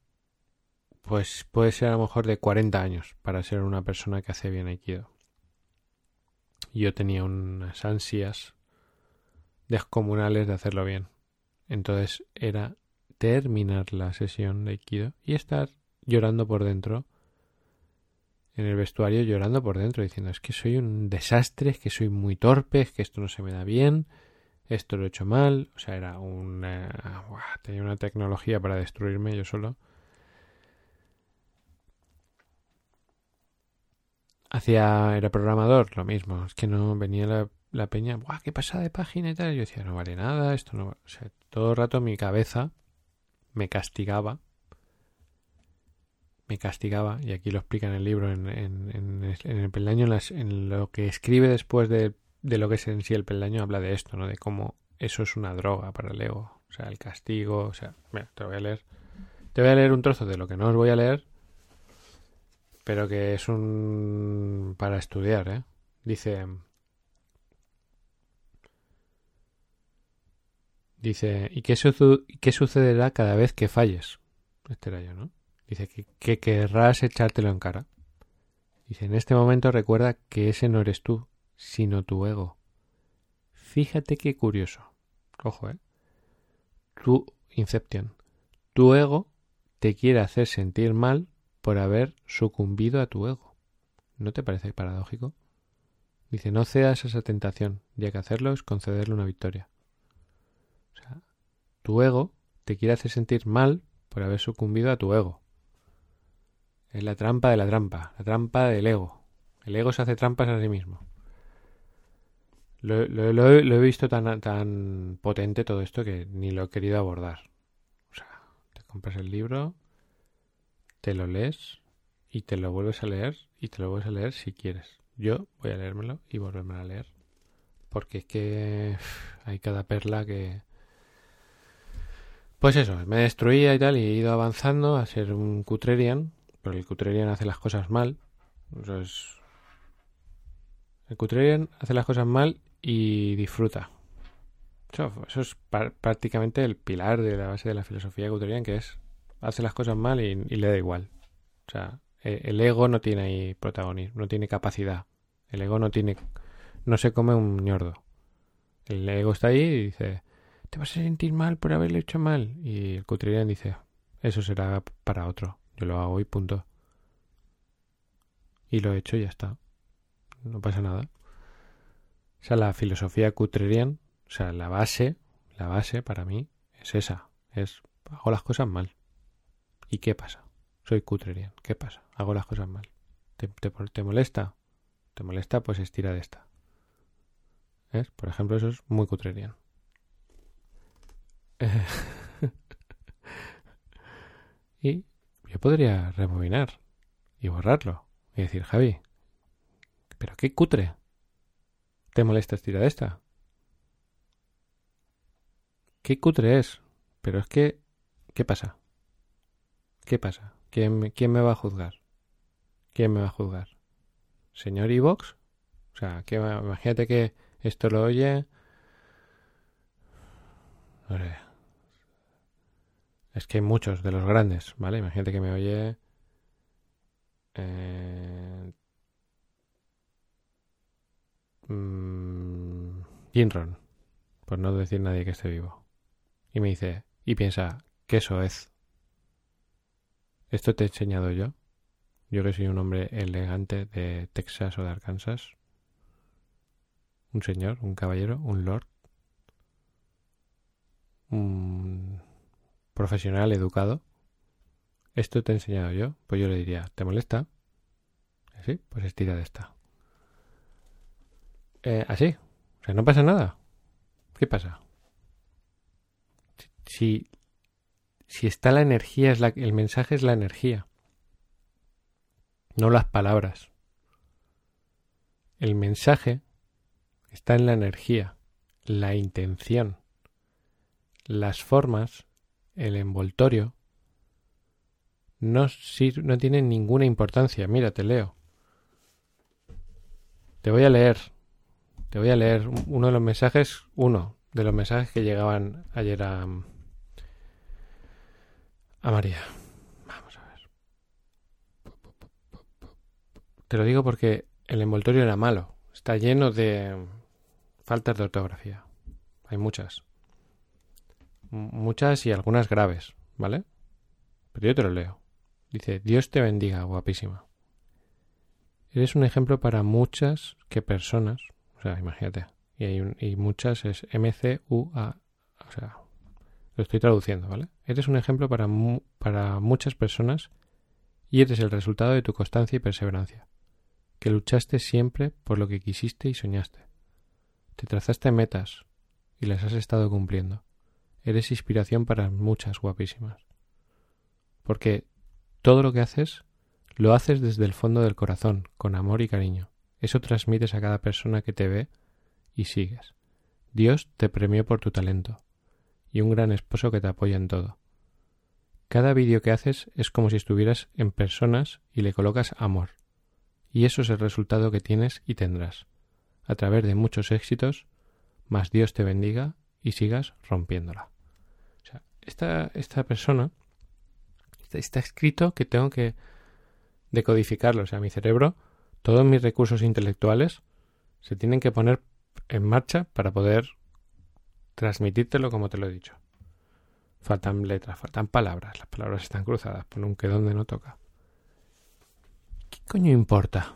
[SPEAKER 1] pues puede ser a lo mejor de 40 años para ser una persona que hace bien Aikido. Yo tenía unas ansias descomunales de hacerlo bien. Entonces era terminar la sesión de Aikido y estar llorando por dentro en el vestuario, llorando por dentro, diciendo es que soy un desastre, es que soy muy torpe, es que esto no se me da bien, esto lo he hecho mal, o sea, era una... tenía una tecnología para destruirme yo solo. Hacía, era programador, lo mismo, es que no venía la, la peña, ¡buah, qué pasada de página y tal! Yo decía, no vale nada, esto no... va-". O sea, todo el rato mi cabeza me castigaba. Me castigaba, y aquí lo explica en el libro, en, en, el peldaño, en, las- en lo que escribe después de, lo que es en sí el peldaño, habla de esto, ¿no? De cómo eso es una droga para el ego. O sea, el castigo, o sea, mira, te voy a leer. Te voy a leer un trozo de lo que no os voy a leer, pero que es un... para estudiar, ¿eh? Dice... Dice, ¿y qué, qué sucederá cada vez que falles? Este era yo, ¿no? Dice que, que querrás echártelo en cara. Dice, en este momento recuerda que ese no eres tú, sino tu ego. Fíjate qué curioso. Ojo, ¿eh? Tu Inception. Tu ego te quiere hacer sentir mal por haber sucumbido a tu ego. ¿No te parece paradójico? Dice, no cedas a esa tentación, ya que hacerlo es concederle una victoria. O sea, tu ego te quiere hacer sentir mal por haber sucumbido a tu ego. Es la trampa de la trampa, la trampa del ego. El ego se hace trampas a sí mismo. Lo, lo- lo he- visto tan, tan potente todo esto que ni lo he querido abordar. O sea, te compras el libro, te lo lees y te lo vuelves a leer y te lo vuelves a leer si quieres. Yo voy a leérmelo y volverme a leer. Porque es que hay cada perla que... Pues eso, me destruía y tal, y he ido avanzando a ser un Cutrerian, el Cutrerian hace las cosas mal. El Cutrerian hace las cosas mal y disfruta. Eso, es prácticamente el pilar de la base de la filosofía Cutrerian, que es hace las cosas mal y, y le da igual. O sea, e- el ego no tiene ahí protagonismo, no tiene capacidad. El ego no tiene... no se come un ñordo. El ego está ahí y dice, te vas a sentir mal por haberlo hecho mal. Y el Cutrerian dice, eso será para otro. Yo lo hago y punto. Y lo he hecho y ya está. No pasa nada. O sea, la filosofía Cutrerian, o sea, la base, la base para mí es esa. Es, hago las cosas mal. ¿Y qué pasa? Soy Cutrerian. ¿Qué pasa? Hago las cosas mal. ¿Te, te, te molesta? ¿Te molesta? Pues estira de esta. ¿Ves? Por ejemplo, eso es muy Cutrerian. y yo podría rebobinar y borrarlo y decir, Javi, ¿pero qué cutre? ¿Te molesta estirar esta? ¿Qué cutre es? Pero es que, ¿qué pasa? ¿Qué pasa? ¿Quién, quién me va a juzgar? ¿Quién me va a juzgar? ¿Señor Evox? O sea, que, imagínate que esto lo oye... No sé. Es que hay muchos de los grandes, ¿vale? Imagínate que me oye... Eh, mm, Jinron, por no decir nadie que esté vivo. Y me dice, y piensa, ¿qué eso es? ¿Esto te he enseñado yo? Yo que soy un hombre elegante de Texas o de Arkansas. Un señor, un caballero, un lord. Un profesional educado. ¿Esto te he enseñado yo? Pues yo le diría, ¿te molesta? Sí, pues estira de esta. Eh, así. O sea, no pasa nada. ¿Qué pasa? Si, si está la energía, es la, el mensaje es la energía. No las palabras. El mensaje está en la energía, la intención, las formas, el envoltorio. No, sir- no tienen ninguna importancia. Mira, te leo. Te voy a leer. Te voy a leer un- uno de los mensajes, uno de los mensajes que llegaban ayer a, a María. Vamos a ver. Te lo digo porque el envoltorio era malo. Está lleno de faltas de ortografía. Hay muchas. Muchas y algunas graves, ¿vale? Pero yo te lo leo. Dice, Dios te bendiga, guapísima. Eres un ejemplo para muchas que personas, o sea, imagínate, y, hay un- y muchas es M-C-U-A, o sea, lo estoy traduciendo, ¿vale? Eres un ejemplo para, mu- para muchas personas y eres el resultado de tu constancia y perseverancia, que luchaste siempre por lo que quisiste y soñaste. Te trazaste metas y las has estado cumpliendo. Eres inspiración para muchas guapísimas. Porque todo lo que haces lo haces desde el fondo del corazón, con amor y cariño. Eso transmites a cada persona que te ve y sigues. Dios te premió por tu talento y un gran esposo que te apoya en todo. Cada vídeo que haces es como si estuvieras en personas y le colocas amor. Y eso es el resultado que tienes y tendrás. A través de muchos éxitos, más Dios te bendiga y sigas rompiéndola. Esta, esta persona está, escrito que tengo que decodificarlo. O sea, mi cerebro, todos mis recursos intelectuales se tienen que poner en marcha para poder transmitírtelo como te lo he dicho. Faltan letras, faltan palabras, las palabras están cruzadas por un que donde no toca. ¿Qué coño importa?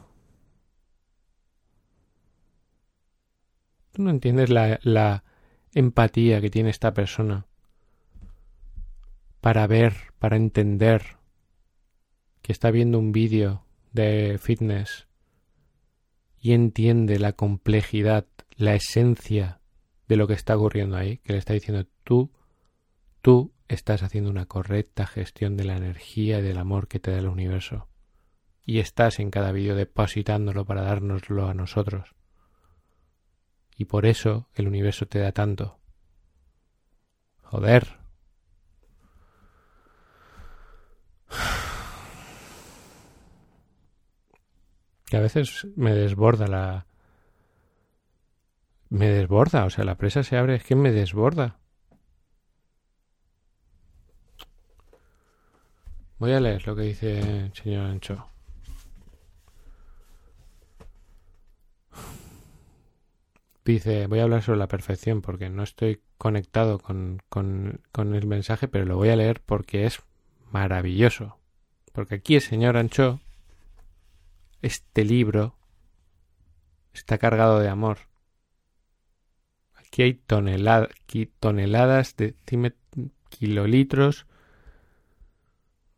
[SPEAKER 1] ¿Tú no entiendes la, la empatía que tiene esta persona para ver, para entender que está viendo un vídeo de fitness y entiende la complejidad, la esencia de lo que está ocurriendo ahí, que le está diciendo tú, tú estás haciendo una correcta gestión de la energía y del amor que te da el universo. Y estás en cada vídeo depositándolo para dárnoslo a nosotros. Y por eso el universo te da tanto. Joder. Que a veces me desborda la... Me desborda, o sea, la presa se abre, es que me desborda. Voy a leer lo que dice el señor Ancho. Dice, voy a hablar sobre la perfección porque no estoy conectado con, con, con, el mensaje, pero lo voy a leer porque es maravilloso. Porque aquí el señor Ancho, este libro, está cargado de amor. Aquí hay toneladas, de kilolitros,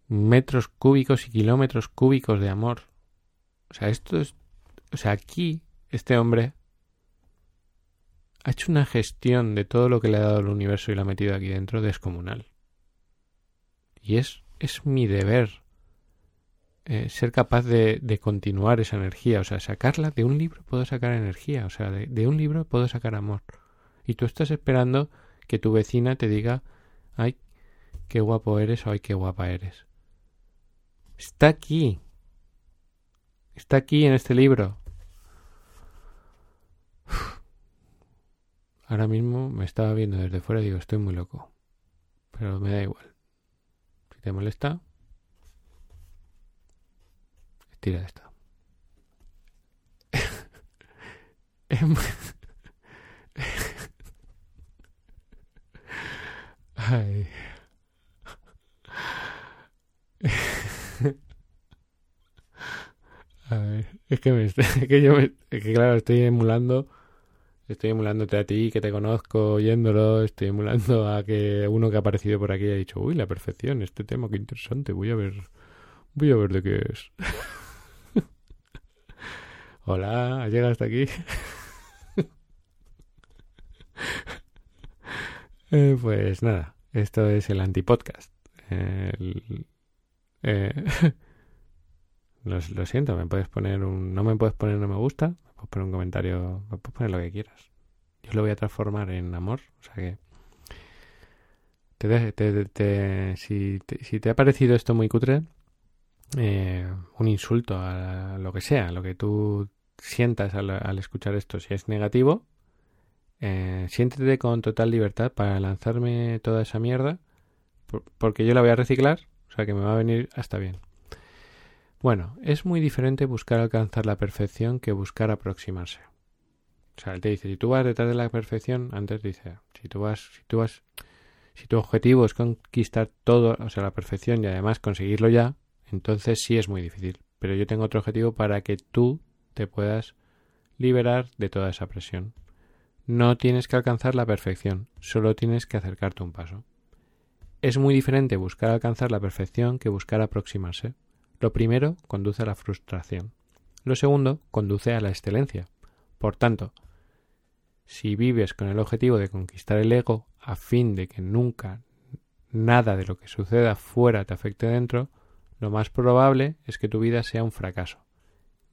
[SPEAKER 1] metros cúbicos y kilómetros cúbicos de amor. O sea, esto es... O sea, aquí este hombre ha hecho una gestión de todo lo que le ha dado el universo y lo ha metido aquí dentro descomunal. Y es, es mi deber eh, ser capaz de, de, continuar esa energía. O sea, sacarla de un libro puedo sacar energía. O sea, de, de, un libro puedo sacar amor. Y tú estás esperando que tu vecina te diga, ay, qué guapo eres o ay, qué guapa eres. Está aquí. Está aquí en este libro. Ahora mismo me estaba viendo desde fuera y digo, estoy muy loco. Pero me da igual. Si te molesta, estira esta. Ay. A ver, es que, me, es que yo es que claro, estoy emulando Estoy emulándote a ti, que te conozco oyéndolo. Estoy emulando a que uno que ha aparecido por aquí ha dicho, uy, la perfección, este tema, qué interesante. Voy a ver, voy a ver de qué es. Hola, ¿has llegado hasta aquí? eh, pues nada, esto es el antipodcast. El, eh, lo, siento, me puedes poner un, no me puedes poner no me gusta, puedes poner un comentario, puedes poner lo que quieras. Yo lo voy a transformar en amor, o sea que te, te, si, si, te ha parecido esto muy cutre, eh, un insulto a lo que sea, lo que tú sientas al, escuchar esto, si es negativo, eh, siéntete con total libertad para lanzarme toda esa mierda, porque yo la voy a reciclar, o sea que me va a venir hasta bien. Bueno, es muy diferente buscar alcanzar la perfección que buscar aproximarse. O sea, él te dice, si tú vas detrás de la perfección, antes dice, si tú vas, si tú vas, si tu objetivo es conquistar todo, o sea, la perfección y además conseguirlo ya, entonces sí es muy difícil. Pero yo tengo otro objetivo para que tú te puedas liberar de toda esa presión. No tienes que alcanzar la perfección, solo tienes que acercarte un paso. Es muy diferente buscar alcanzar la perfección que buscar aproximarse. Lo primero conduce a la frustración. Lo segundo conduce a la excelencia. Por tanto, si vives con el objetivo de conquistar el ego a fin de que nunca nada de lo que suceda fuera te afecte dentro, lo más probable es que tu vida sea un fracaso,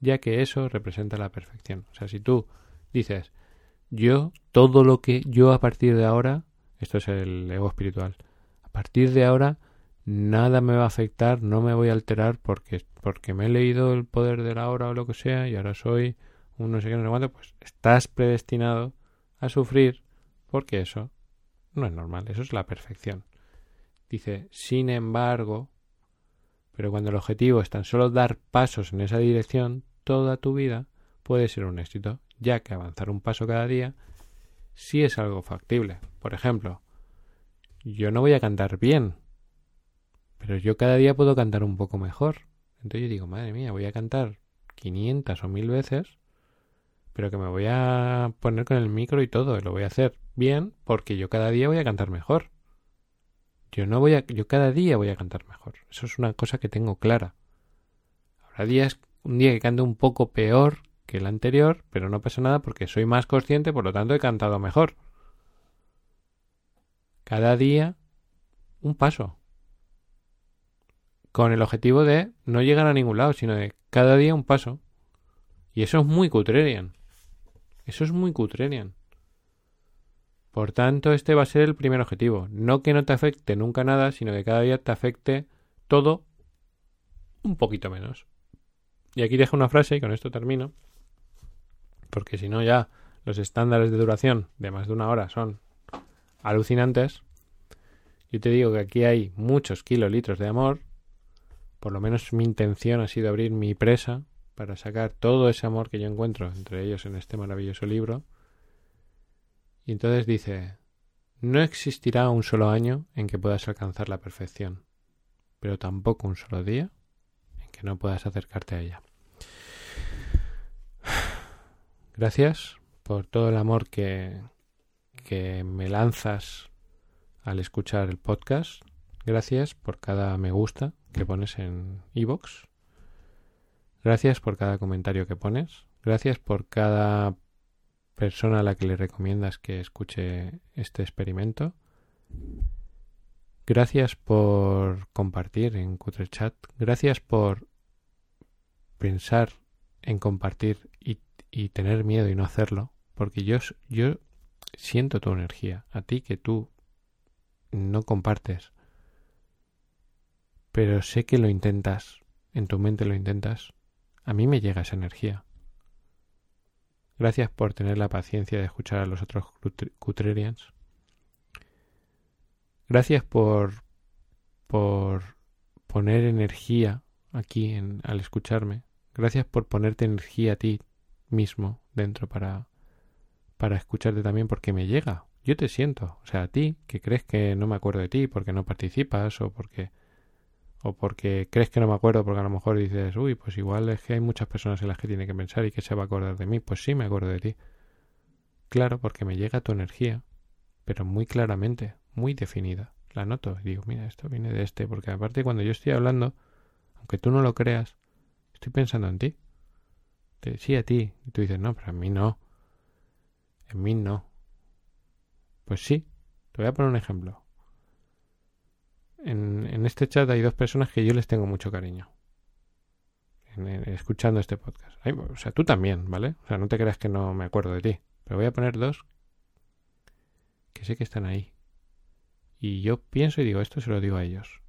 [SPEAKER 1] ya que eso representa la perfección. O sea, si tú dices, yo, todo lo que yo a partir de ahora, esto es el ego espiritual, a partir de ahora nada me va a afectar, no me voy a alterar porque, porque me he leído el poder de la hora o lo que sea y ahora soy un no sé qué, no sé cuánto, pues estás predestinado a sufrir porque eso no es normal, eso es la perfección. Dice, sin embargo, pero cuando el objetivo es tan solo dar pasos en esa dirección, toda tu vida puede ser un éxito, ya que avanzar un paso cada día sí es algo factible. Por ejemplo, yo no voy a cantar bien, pero yo cada día puedo cantar un poco mejor. Entonces yo digo, madre mía, voy a cantar 500 o 1000 veces, pero que me voy a poner con el micro y todo, y lo voy a hacer bien porque yo cada día voy a cantar mejor. Yo no voy a yo cada día voy a cantar mejor. Eso es una cosa que tengo clara. Habrá días un día que cante un poco peor que el anterior, pero no pasa nada porque soy más consciente, por lo tanto he cantado mejor. Cada día un paso con el objetivo de no llegar a ningún lado, sino de cada día un paso. Y eso es muy cutrerian. Eso es muy cutrerian. Por tanto, este va a ser el primer objetivo. No que no te afecte nunca nada, sino que cada día te afecte todo un poquito menos. Y aquí dejo una frase y con esto termino. Porque si no ya los estándares de duración de más de una hora son alucinantes. Yo te digo que aquí hay muchos kilolitros de amor. Por lo menos mi intención ha sido abrir mi presa para sacar todo ese amor que yo encuentro entre ellos en este maravilloso libro. Y entonces dice, no existirá un solo año en que puedas alcanzar la perfección, pero tampoco un solo día en que no puedas acercarte a ella. Gracias por todo el amor que, que me lanzas al escuchar el podcast. Gracias por cada me gusta que pones en iVoox. Gracias por cada comentario que pones. Gracias por cada persona a la que le recomiendas que escuche este experimento. Gracias por compartir en Chat. Gracias por pensar en compartir y, y tener miedo y no hacerlo porque yo, yo siento tu energía, a ti que tú no compartes, pero sé que lo intentas, en tu mente lo intentas, a mí me llega esa energía. Gracias por tener la paciencia de escuchar a los otros Cutrerians. Gracias por por poner energía aquí en, al escucharme. Gracias por ponerte energía a ti mismo dentro para para escucharte también porque me llega. Yo te siento. O sea, a ti, que crees que no me acuerdo de ti porque no participas o porque o porque crees que no me acuerdo porque a lo mejor dices, uy, pues igual es que hay muchas personas en las que tiene que pensar y que se va a acordar de mí. Pues sí, me acuerdo de ti. Claro, porque me llega tu energía, pero muy claramente, muy definida. La noto y digo, mira, esto viene de este, porque aparte cuando yo estoy hablando, aunque tú no lo creas, estoy pensando en ti. sí, a ti. Y tú dices, no, pero a mí no. En mí no. Pues sí. Te voy a poner un ejemplo. En, en este chat hay dos personas que yo les tengo mucho cariño. escuchando este podcast. o sea, tú también, ¿vale? O sea, no te creas que no me acuerdo de ti. Pero voy a poner dos que sé que están ahí. Y yo pienso y digo, esto se lo digo a ellos.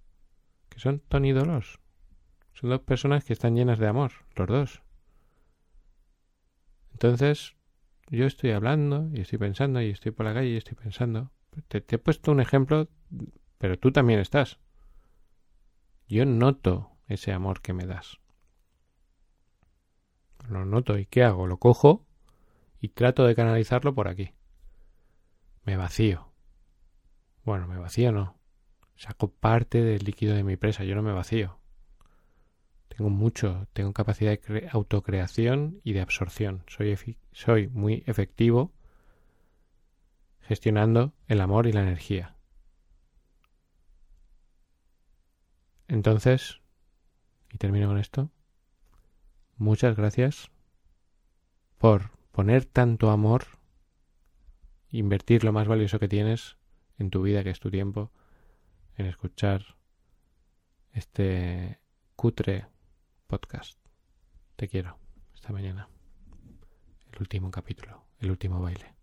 [SPEAKER 1] Que son Tony Dolos. Son dos personas que están llenas de amor, los dos. Entonces, yo estoy hablando y estoy pensando y estoy por la calle y estoy pensando. Te, he puesto un ejemplo, pero tú también estás. Yo noto ese amor que me das. Lo noto y ¿qué hago? Lo cojo y trato de canalizarlo por aquí. Me vacío. Bueno, me vacío no. Saco parte del líquido de mi presa. Yo no me vacío. Tengo mucho, tengo capacidad de autocreación y de absorción. Soy, soy muy efectivo gestionando el amor y la energía. Entonces, y termino con esto, muchas gracias por poner tanto amor, invertir lo más valioso que tienes en tu vida, que es tu tiempo, en escuchar este cutre podcast. Te quiero. Esta mañana. El último capítulo. El último baile.